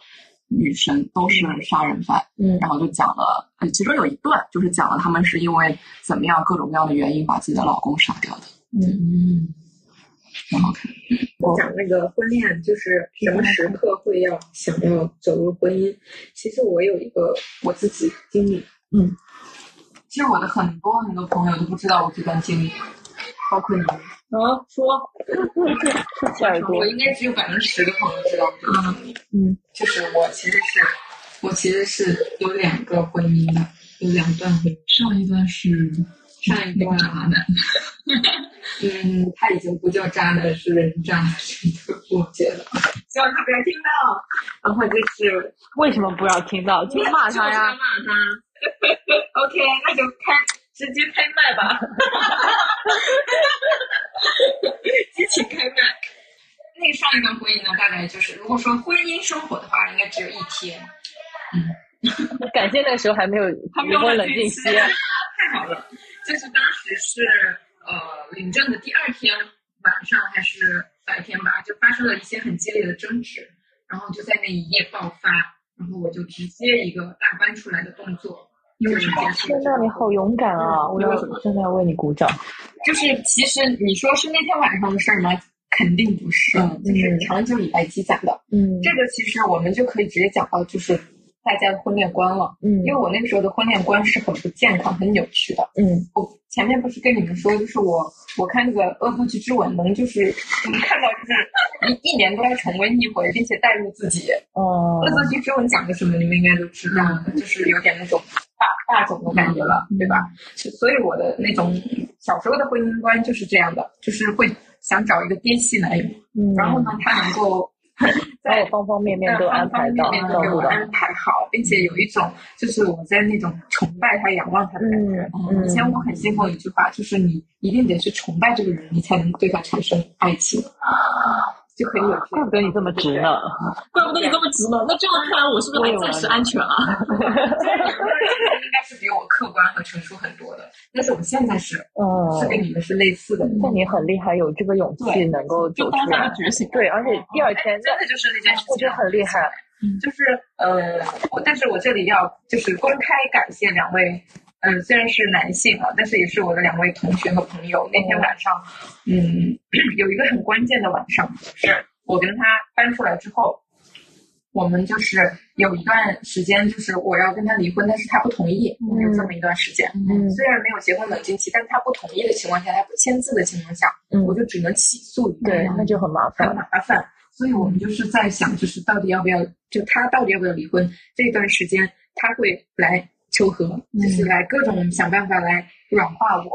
女生，都是杀人犯。嗯然后就讲了，呃，其中有一段就是讲了他们是因为怎么样各种各样的原因把自己的老公杀掉的，嗯，很好看。讲那个婚恋，就是什么时刻会要想要走入婚姻。其实我有一个我自己经历，嗯，其实我的很多很多朋友都不知道我这段经历，包括你们。啊，说，我，应该只有百分之十的朋友知道我这个经历。嗯就是我其实是，我其实是有两个婚姻的，有两段婚姻。上一段是上一段渣男，嗯，他已经不叫渣男，是人渣，我觉得，希望他不要听到。然后就是为什么不要听到？就骂他呀！骂他。OK，那就开，直接开麦吧。激情开麦。那个上一段婚姻呢，大概就是，如果说婚姻生活的话，应该只有一天。嗯感谢那个时候还没有还没有离婚冷静期。太好了，就是当时是呃领证的第二天晚上还是白天吧，就发生了一些很激烈的争执，然后就在那一夜爆发，然后我就直接一个大搬出来的动作，天呐，你好勇敢啊！我要真的要为你鼓掌。就是其实你说是那天晚上的事儿吗？肯定不是，就是长久以来积攒的。嗯这个其实我们就可以直接讲到，就是大家的婚恋观了。嗯因为我那个时候的婚恋观是很不健康、很扭曲的。嗯我前面不是跟你们说，就是我我看那个《恶作剧之吻》，能就是能看到就是一一年都要重温一回，并且带入自己。哦恶作剧之吻讲的什么，你们应该都知道，就是有点那种大大种的感觉了，对吧？所以我的那种小时候的婚姻观就是这样的，就是会想找一个爹系男友，嗯，然后呢，他能够在我方方面面都安排到方方面面都照顾到。给我安排好，并且有一种就是我在那种崇拜他、仰望他的感觉。嗯以前我很信奉一句话，就是你一定得去崇拜这个人，你才能对他产生爱情，就可以有这怪不得你这么直呢。怪不得你这么直呢。那这样看来，我是不是还暂时安全啊？应该是比我客观和成熟很多的，但是我现在是嗯，是跟你们是类似的。那你很厉害，有这个勇气能够走出就当下来。觉醒。对，而且第二天真的就是那件事情，我觉得很厉害。就是呃，我但是我这里要就是公开感谢两位，嗯、虽然是男性啊，但是也是我的两位同学和朋友。那天晚上，嗯，有一个很关键的晚上，是我跟他搬出来之后，我们就是有一段时间，就是我要跟他离婚，但是他不同意，有这么一段时间。嗯虽然没有结婚冷静期，但是他不同意的情况下，他不签字的情况下，嗯我就只能起诉。对，那就很麻烦很。麻烦。所以我们就是在想，就是到底要不要，就他到底要不要离婚？这段时间他会来求和，就是来各种想办法来软化我。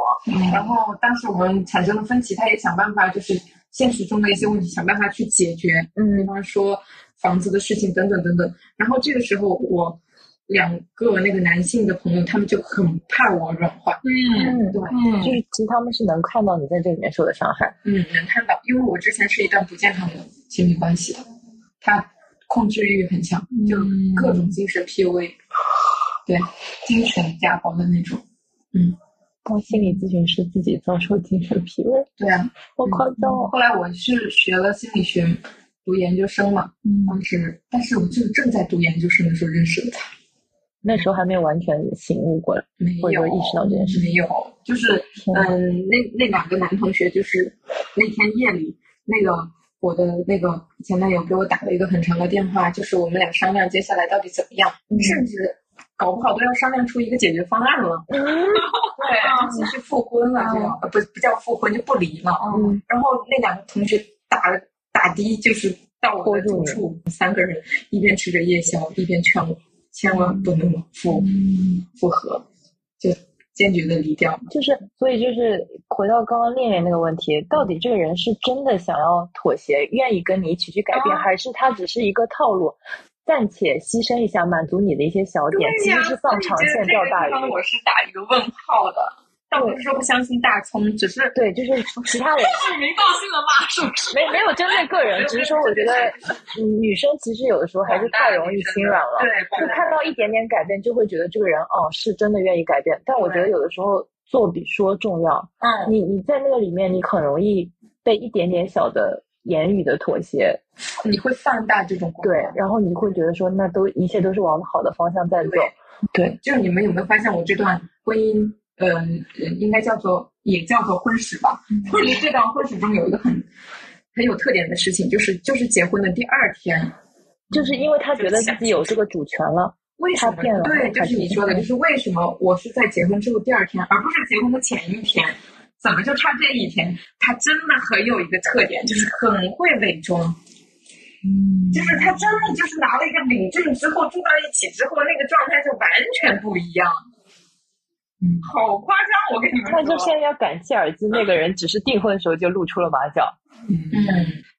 然后当时我们产生了分歧，他也想办法，就是现实中的一些问题想办法去解决，嗯比嗯方说房子的事情等等等等。然后这个时候我。两个那个男性的朋友，他们就很怕我软化，嗯嗯，对，嗯就是其实他们是能看到你在这里面受的伤害。嗯，能看到，因为我之前是一段不健康的亲密关系的，他控制欲很强，就各种精神 PUA，对，精神家暴的那种。嗯当心理咨询师自己遭受精神疲惫，对啊，好夸张哦。后来我是学了心理学，读研究生嘛，当时，但是我就是正在读研究生的时候认识了他，那时候还没有完全醒悟过来，没有或者说意识到这件事没有，就是嗯，那那两个男同学，就是那天夜里，那个我的那个前男友给我打了一个很长的电话，就是我们俩商量接下来到底怎么样，嗯甚至搞不好都要商量出一个解决方案了。嗯。对，就继续复婚了，这样。呃不不叫复婚，就不离了。嗯。然后那两个同学打打的，就是到我的住处，三个人一边吃着夜宵，一边劝我千万不能复复合，就坚决的离掉。就是，所以就是回到刚刚恋恋那个问题，到底这个人是真的想要妥协，愿意跟你一起去改变，啊。还是他只是一个套路，暂且牺牲一下，满足你的一些小点，其实是放长线钓大鱼。我是打一个问号的，但我不是说不相信大葱，只是对，就是其他人指名道姓的 吗，是不是？没没有针对个人，只是说我觉得，嗯，女生其实有的时候还是太容易心软了，对，就看到一点点改变，就会觉得这个人哦是真的愿意改变。但我觉得有的时候做比说重要，嗯，你你在那个里面，你很容易被一点点小的言语的妥协，你会放大这种对，然后你会觉得说那都一切都是往好的方向在走，对，就是你们有没有发现我这段婚姻，嗯，呃应该叫做也叫做婚史吧？就是这段婚史中有一个很很有特点的事情，就是就是结婚的第二天，就是因为他觉得自己有这个主权了，为什么他变了对，就是你说的，就是为什么我是在结婚之后第二天，而不是结婚的前一天？怎么就差这一天？他真的很有一个特点，就是很会伪装。嗯就是他真的就是拿了一个领证之后住到一起之后，那个状态就完全不一样。好夸张！我跟你们说那就，现在要感谢耳机那个人，只是订婚的时候就露出了马脚。嗯，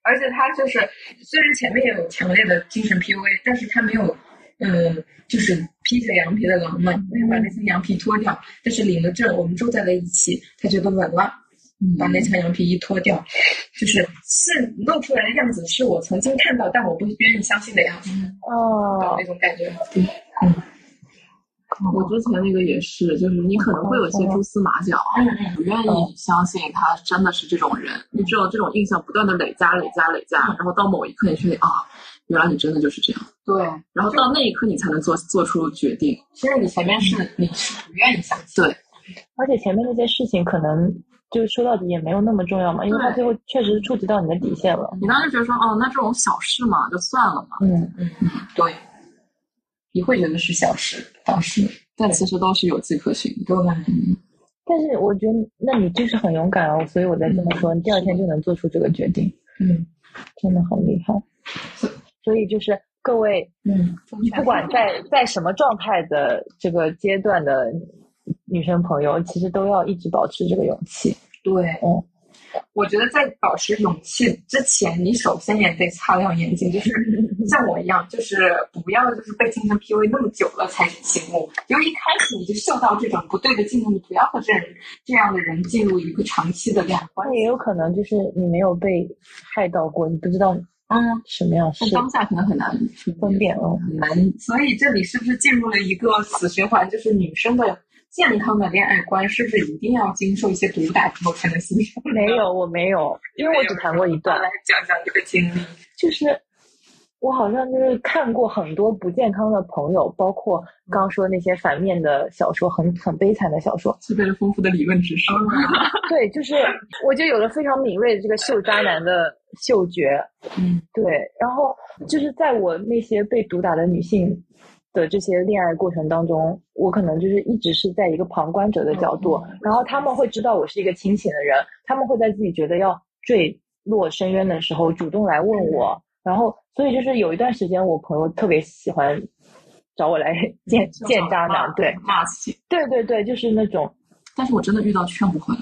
而且他就是虽然前面也有强烈的精神 PUA，但是他没有，嗯，就是披着羊皮的狼嘛，没有把那层羊皮脱掉，但是领了证，我们住在了一起，他觉得稳了。把那层羊皮一脱掉，就是是露出来的样子，是我曾经看到但我不愿意相信的样子，哦那，种感觉。对我之前那个也是，就是你可能会有一些蛛丝马脚，嗯不愿意相信他真的是这种人。你只有这种印象不断的累加、累加、累加，然后到某一刻你确定啊，原来你真的就是这样，对，然后到那一刻你才能做做出决定。其实你前面是你是不愿意相信，对，而且前面那些事情可能就是说到底也没有那么重要嘛，因为它最后确实触及到你的底线了。你当时觉得说，哦，那这种小事嘛，就算了嘛。嗯，嗯，对，你会觉得是小事，当时但其实都是有迹可循的。但是我觉得，那你就是很勇敢哦，所以我才这么说，你第二天就能做出这个决定，嗯真的好厉害。所以就是各位，嗯，不管在 在什么状态的这个阶段的女生朋友，其实都要一直保持这个勇气。对，嗯，我觉得在保持勇气之前，你首先也得擦亮眼睛，就是 像我一样，就是不要就是被精神 PUA 那么久了才醒悟，就一开始你就嗅到这种不对的劲头，你不要和这人这样的人进入一个长期的恋爱关也有可能就是你没有被害到过，你不知道嗯，什么样是当下可能很难分辨哦。很难，所以这里是不是进入了一个死循环？就是女生的健康的恋爱观，是不是一定要经受一些毒打之后才能形成？没有，我没有，因为我只谈过一段，来讲讲这个经历。就是我好像就是看过很多不健康的朋友，包括刚刚说那些反面的小说，很很悲惨的小说。具备了丰富的理论知识。对，就是我就有了非常敏锐的这个秀渣男的嗅觉。嗯，对，然后就是在我那些被毒打的女性的这些恋爱过程当中，我可能就是一直是在一个旁观者的角度，然后他们会知道我是一个清醒的人，他们会在自己觉得要坠落深渊的时候主动来问我，然后所以就是有一段时间，我朋友特别喜欢找我来见见渣男，对骂起。对对对，就是那种但是我真的遇到劝不回来。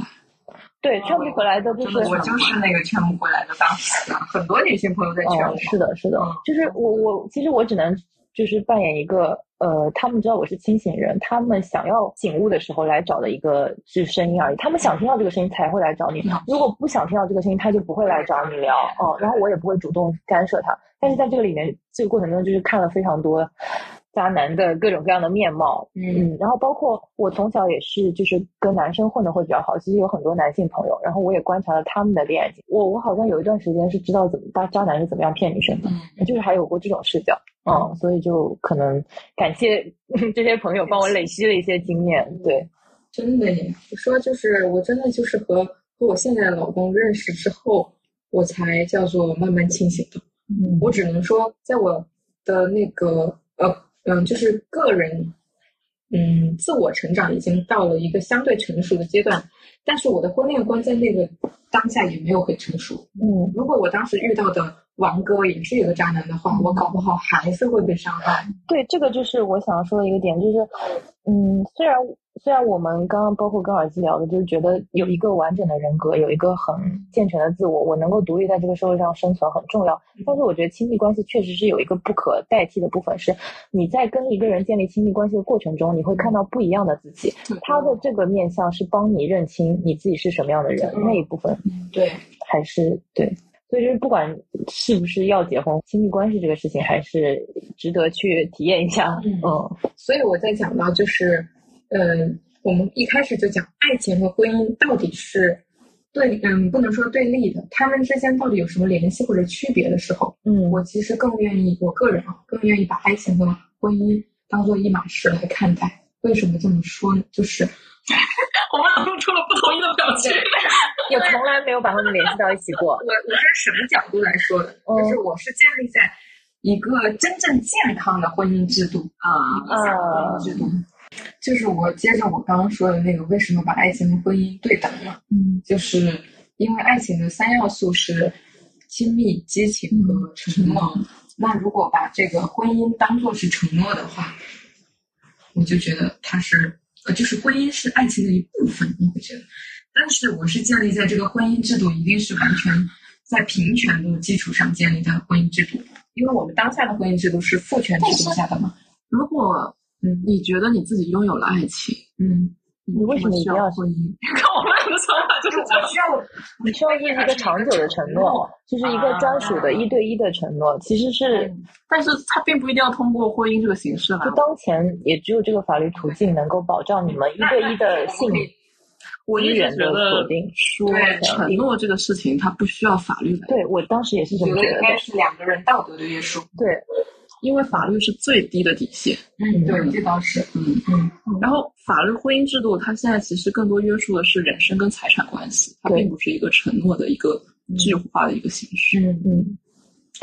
对劝不回来的，就是我就是那个劝不回来的当时啊，很多女性朋友在劝我。嗯，是的，是的嗯，就是我我其实我只能就是扮演一个呃，他们知道我是清醒人，他们想要醒悟的时候来找的一个是声音而已，他们想听到这个声音才会来找你，如果不想听到这个声音，他就不会来找你聊，哦、然后我也不会主动干涉他，但是在这个里面这个过程中，就是看了非常多。渣男的各种各样的面貌，嗯。嗯，然后包括我从小也是，就是跟男生混的会比较好，其实有很多男性朋友，然后我也观察了他们的恋爱经历，我我好像有一段时间是知道怎么渣渣男是怎么样骗女生的，嗯。就是还有过这种视角，嗯，所以就可能感谢 这些朋友帮我累积了一些经验，对，真的耶！我说就是我真的就是和和我现在的老公认识之后，我才叫做慢慢清醒的。嗯。我只能说，在我的那个呃嗯，就是个人嗯自我成长已经到了一个相对成熟的阶段，但是我的婚恋观在那个当下也没有很成熟。嗯如果我当时遇到的王哥也是一个渣男的话，我搞不好还是会被伤害。对，这个就是我想说的一个点，就是，嗯，虽然虽然我们刚刚包括跟耳机聊的，就是觉得有一个完整的人格，有一个很健全的自我，我能够独立在这个社会上生存很重要。但是我觉得亲密关系确实是有一个不可代替的部分，是你在跟一个人建立亲密关系的过程中，你会看到不一样的自己，他的这个面相是帮你认清你自己是什么样的人，嗯那一部分对，还是对。所以就是不管是不是要结婚，亲密关系这个事情还是值得去体验一下。嗯嗯所以我在讲到就是，嗯，我们一开始就讲爱情和婚姻到底是对，嗯，不能说对立的，他们之间到底有什么联系或者区别的时候，嗯我其实更愿意，我个人啊，更愿意把爱情和婚姻当做一码事来看待。为什么这么说呢？就是 我们俩露出了不同意的表情。也从来没有把他们联系到一起过。我我是什么角度来说的？嗯就是我是建立在一个真正健康的婚姻制度啊理想婚姻制度。就是我接着我刚刚说的那个，为什么把爱情和婚姻对等呢？嗯就是因为爱情的三要素是亲密、激情和承诺。那如果把这个婚姻当做是承诺的话，我就觉得它是呃，就是婚姻是爱情的一部分，我会觉得。但是我是建立在这个婚姻制度一定是完全在平权的基础上建立的婚姻制度，因为我们当下的婚姻制度是父权制度下的嘛。如果嗯你觉得你自己拥有了爱情，嗯，你为什么一定要婚姻？看我们俩的想法就是这样。需要你需要是一个长久的承诺，就是一个专属的一对一的承诺。其实是，但是它并不一定要通过婚姻这个形式来就。当前也只有这个法律途径能够保障你们一对一的性我一直觉得锁定。说承诺这个事情，它不需要法律来，对我当时也是这么觉得的。应该是两个人道德的约束。对，因为法律是最低的底线。嗯，对，这倒是。嗯嗯然后法律婚姻制度，它现在其实更多约束的是人身跟财产关系，它并不是一个承诺的一个具体化的一个形式。嗯嗯。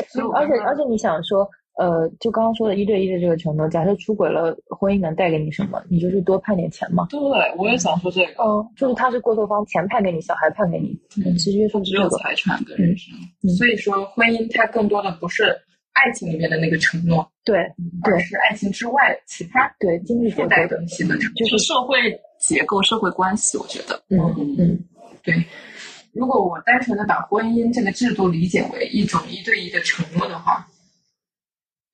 所以而且而且你想说，呃，就刚刚说的一对一的这个承诺，假设出轨了，婚姻能带给你什么？你就是多判点钱嘛。对，我也想说这个，嗯，就是他是过错方，钱判给你，小孩判给你，嗯其实约束只有。财产跟人身。所以说，婚姻它更多的不是爱情里面的那个承诺，对对是爱情之外其他对，经济结附带东西的承诺。就是是社会结构、社会关系，我觉得。嗯嗯对，如果我单纯的把婚姻这个制度理解为一种一对一的承诺的话，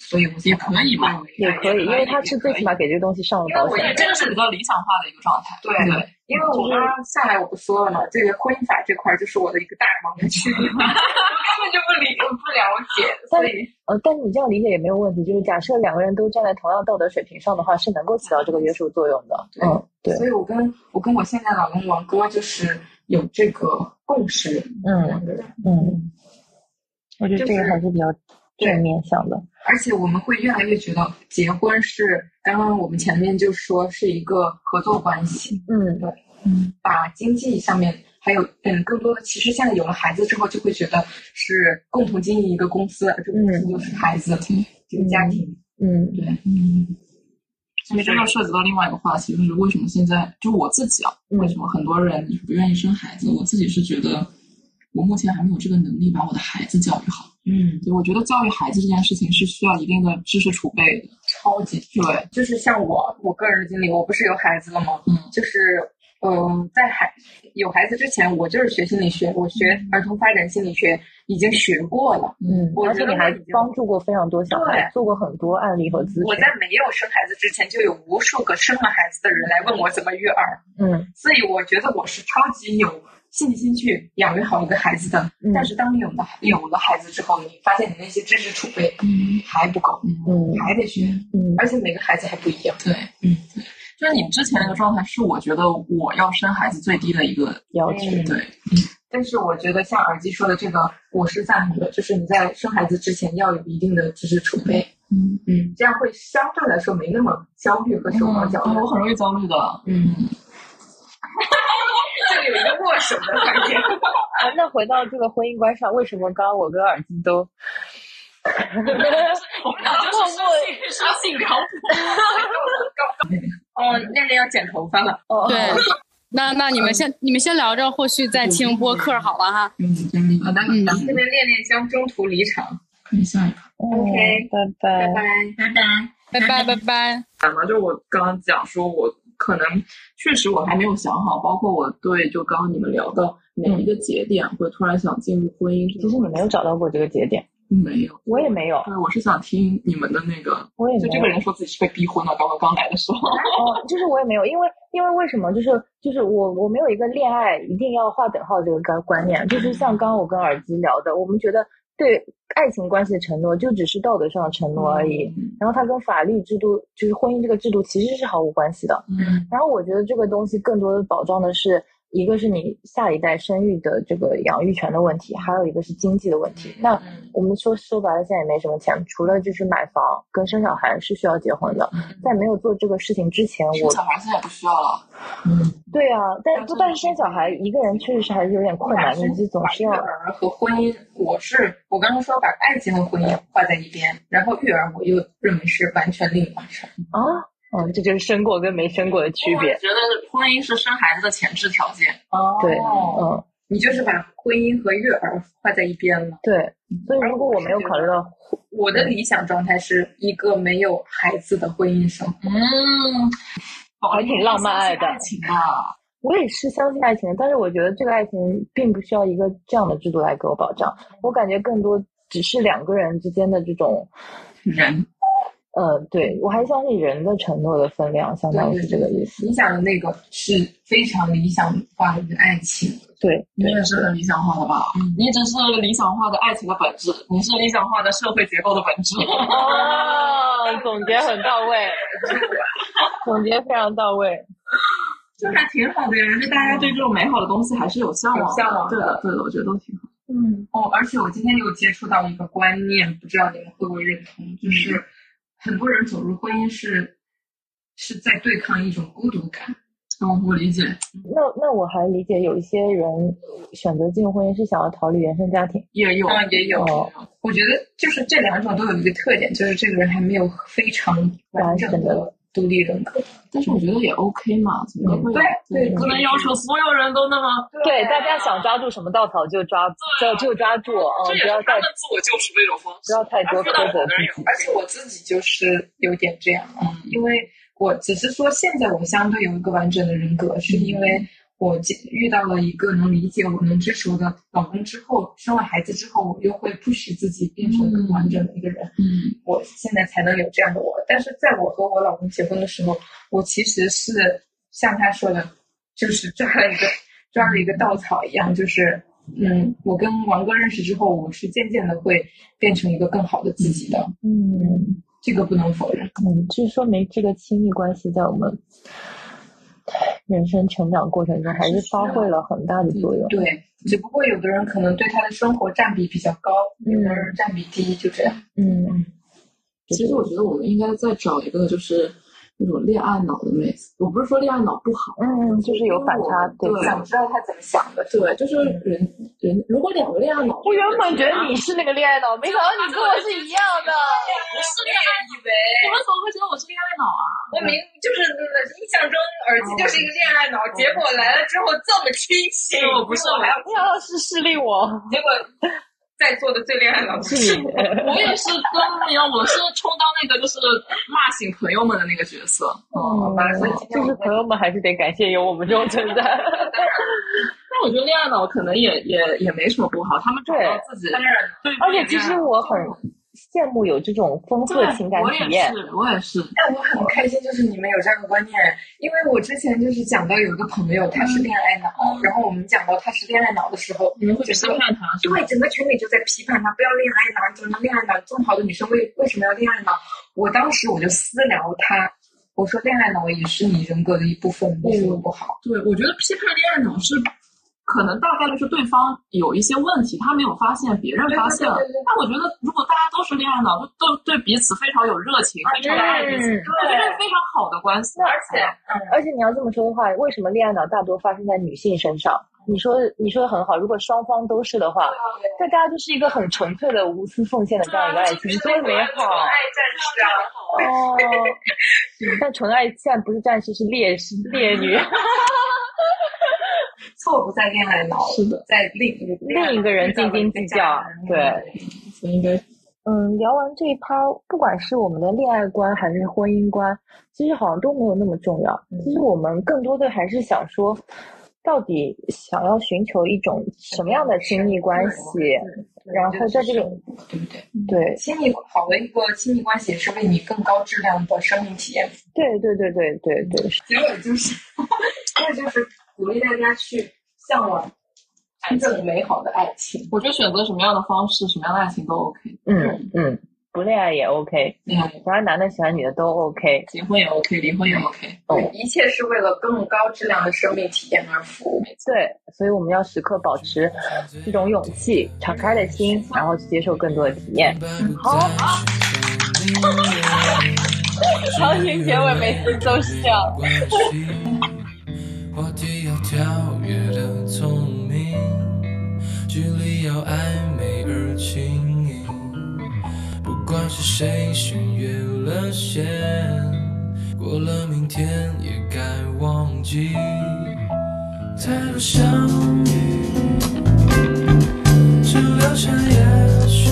所以我也可以嘛也可以，因为他是最起码给这个东西上了保险因为我也。这个是比较理想化的一个状态。对对，因为我刚刚下来我不说了嘛，这个婚姻法这块儿就是我的一个大盲区，我根本就不理不了解，所以呃，但是你这样理解也没有问题，就是假设两个人都站在同样道德水平上的话，是能够起到这个约束作用的。对嗯，对，所以我跟我跟我现在老公王哥就是有这个共识，嗯两个人，嗯，我觉得这个就是还是比较正面向的。而且我们会越来越觉得结婚是刚刚我们前面就说是一个合作关系，嗯对嗯，把经济上面还有嗯更多的，其实现在有了孩子之后，就会觉得是共同经营一个公司，而这个公司就是孩子，这个家庭，嗯对，嗯，所以这就涉及到另外一个话题，就是为什么现在就我自己啊，嗯为什么很多人不愿意生孩子？我自己是觉得，我目前还没有这个能力把我的孩子教育好。嗯，对，我觉得教育孩子这件事情是需要一定的知识储备的。超级对，就是像我我个人的经历，我不是有孩子了吗？嗯就是嗯、呃在孩有孩子之前，我就是学心理学，我学儿童发展心理学已经学过了。嗯，我而且你还帮助过非常多小孩，做过很多案例和咨询。我在没有生孩子之前，就有无数个生了孩子的人来问我怎么育儿，嗯所以我觉得我是超级有信心去养育好一个孩子的。嗯。但是当你有了有了孩子之后，你发现你那些知识储备嗯。还不够，嗯。还得学，嗯。而且每个孩子还不一样。对，嗯，对，就是你之前那个状态，是我觉得我要生孩子最低的一个要求。嗯。对，但是我觉得像耳机说的这个，我是赞同的，就是你在生孩子之前要有一定的知识储备，嗯。嗯，这样会相对来说没那么焦虑和手忙脚乱。我很容易焦虑的。嗯，有一个握手的环节。啊，那回到这个婚姻观上，为什么刚刚我跟耳机都 我们俩就是生性生性两补。哦，亮亮要剪头发了。哦对，那那你们先你们先聊着，后续再听播客好了哈。嗯。好的，嗯这边恋恋将中途离场，可以下一个。OK，拜拜。拜拜，拜拜。拜拜拜拜。反正，就我刚刚讲说，我可能确实我还没有想好，包括我对就刚刚你们聊的哪一个节点会突然想进入婚姻其实你没有找到过这个节点，没有，我也没有，对，我是想听你们的那个，我也没有就这个。人说自己是被逼婚了，刚刚刚来的时候，哦，就是我也没有，因为因为为什么？就是就是我我没有一个恋爱一定要划等号这个观观念，就是像刚刚我跟耳机聊的，我们觉得对爱情关系的承诺就只是道德上的承诺而已，嗯然后它跟法律制度就是婚姻这个制度其实是毫无关系的。嗯然后我觉得这个东西更多的保障的是，一个是你下一代生育的这个养育权的问题，还有一个是经济的问题。那我们说说白了，现在也没什么钱，除了就是买房跟生小孩是需要结婚的。在没有做这个事情之前，我生小孩现在不需要了，对啊，但不但是生小孩一个人确实是还是有点困难，你就总是要育儿和婚姻，我是我刚刚说把爱情和婚姻划在一边，然后育儿我又认为是完全另一码事。啊，嗯，这就是生过跟没生过的区别我。觉得婚姻是生孩子的前置条件。哦对，嗯，你就是把婚姻和育儿画在一边了。对，所以如果我没有考虑到，我的理想状态是一个没有孩子的婚姻生活。嗯，还挺浪漫爱的爱情啊。我也是相信爱情的，但是我觉得这个爱情并不需要一个这样的制度来给我保障。我感觉更多只是两个人之间的这种，人呃，对我还相信人的承诺的分量，相当于是这个意思。你想的那个是非常理想化的一个爱情，对，你也是很理想化的吧？你只是理想化的爱情的本质，你是理想化的社会结构的本质。哦，总结很到位，总结非常到位。就还挺好的呀，就大家对这种美好的东西还是有向往向往对的，对的，我觉得都挺好。嗯，哦，而且我今天又接触到一个观念，不知道你们会不会认同，就是很多人走入婚姻是是在对抗一种孤独感。嗯，我理解，那那我还理解有一些人选择进入婚姻是想要逃离原生家庭。也有，啊，也有。哦我觉得就是这两种都有一个特点，就是这个人还没有非常完整的独立人格。但是我觉得也 OK 嘛，怎么会？对对不能要求所有人都那么。对，大家想抓住什么稻草就抓，就就抓住，嗯，不要太自我救赎的一种方式不要太多苛责自己。而且我自己就是有点这样，嗯，因为我只是说现在我相对有一个完整的人格，是因为我遇到了一个能理解我、能支持我的老公之后，生了孩子之后，我又会 push 自己变成更完整的一个人。嗯，我现在才能有这样的我。但是在我和我老公结婚的时候，我其实是像他说的，就是抓了一个抓了一个稻草一样，就是嗯，我跟王哥认识之后，我是渐渐的会变成一个更好的自己的。嗯，这个不能否认。嗯，这说明这个亲密关系在我们人生成长过程中还是发挥了很大的作用。对，只不过有的人可能对他的生活占比比较高，有的人占比低，就这样。嗯，其实我觉得我们应该再找一个就是那种恋爱脑的妹子。我不是说恋爱脑不好，嗯嗯，就是有反差，对，想知道他怎么想的。对，就是人人如果两个恋爱脑，我原本觉得你是那个恋爱脑，没想到你跟我是一样的。不是恋爱以为你们怎么会觉得我是恋爱脑啊？我明就是印象中耳机就是一个恋爱脑，结果来了之后这么清晰，我不是我还要没想到是势利我，结果在座的最恋爱脑是你。我也是跟你一样，我是充当那个就是骂醒朋友们的那个角色。哦，就是朋友们还是得感谢有我们这种存在。但我觉得恋爱脑可能也也也没什么不好，他们找到自己。对，而且其实我很羡慕有这种丰富的情感体验。我也是，我也是但我很开心，就是你们有这样的观念，因为我之前就是讲到有一个朋友他是恋爱脑，然后我们讲到他是恋爱脑的时候，你们会批判他，对，整个群里就在批判他，不要恋爱脑，你怎么能恋爱脑？这么好的女生为为什么要恋爱脑？我当时我就私聊他，我说恋爱脑也是你人格的一部分，你说不好。对，我觉得批判恋爱脑是。可能大概率是对方有一些问题，他没有发现，别人发现了。但我觉得，如果大家都是恋爱脑，都都对彼此非常有热情，非常爱彼此，我觉得是非常好的关系。而且，而且你要这么说的话，为什么恋爱脑大多发生在女性身上？你说你说的很好，如果双方都是的话，那大家就是一个很纯粹的无私奉献的这样一个爱情，多美好！爱战士啊！哦，但纯爱现在不是战士，是烈士烈女。错不在恋爱脑，是的，在另另一个人斤斤计较。对，所以应该，嗯，聊完这一趴，不管是我们的恋爱观还是婚姻观，其实好像都没有那么重要。其实我们更多的还是想说，到底想要寻求一种什么样的亲密关系，然后在这个对不对？对，亲密好的一个亲密关系是为你更高质量的生命体验。对对对对对对，结果就是，那就是。鼓励大家去向往真正美好的爱情。我觉得选择什么样的方式，什么样的爱情都 OK。嗯嗯，不恋爱也 OK，恋爱喜欢男的喜欢女的都 OK，结婚也 OK，离婚也 OK。对，一切是为了更高质量的生命体验而服务。对，所以我们要时刻保持这种勇气、敞开的心，然后去接受更多的体验。好，好，长情结尾每次都是这样。话题要跳跃的聪明，距离要暧昧而轻盈。不管是谁先越了线，过了明天也该忘记。太多相遇，只留下也许。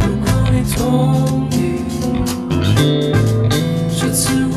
如果你同意，这次。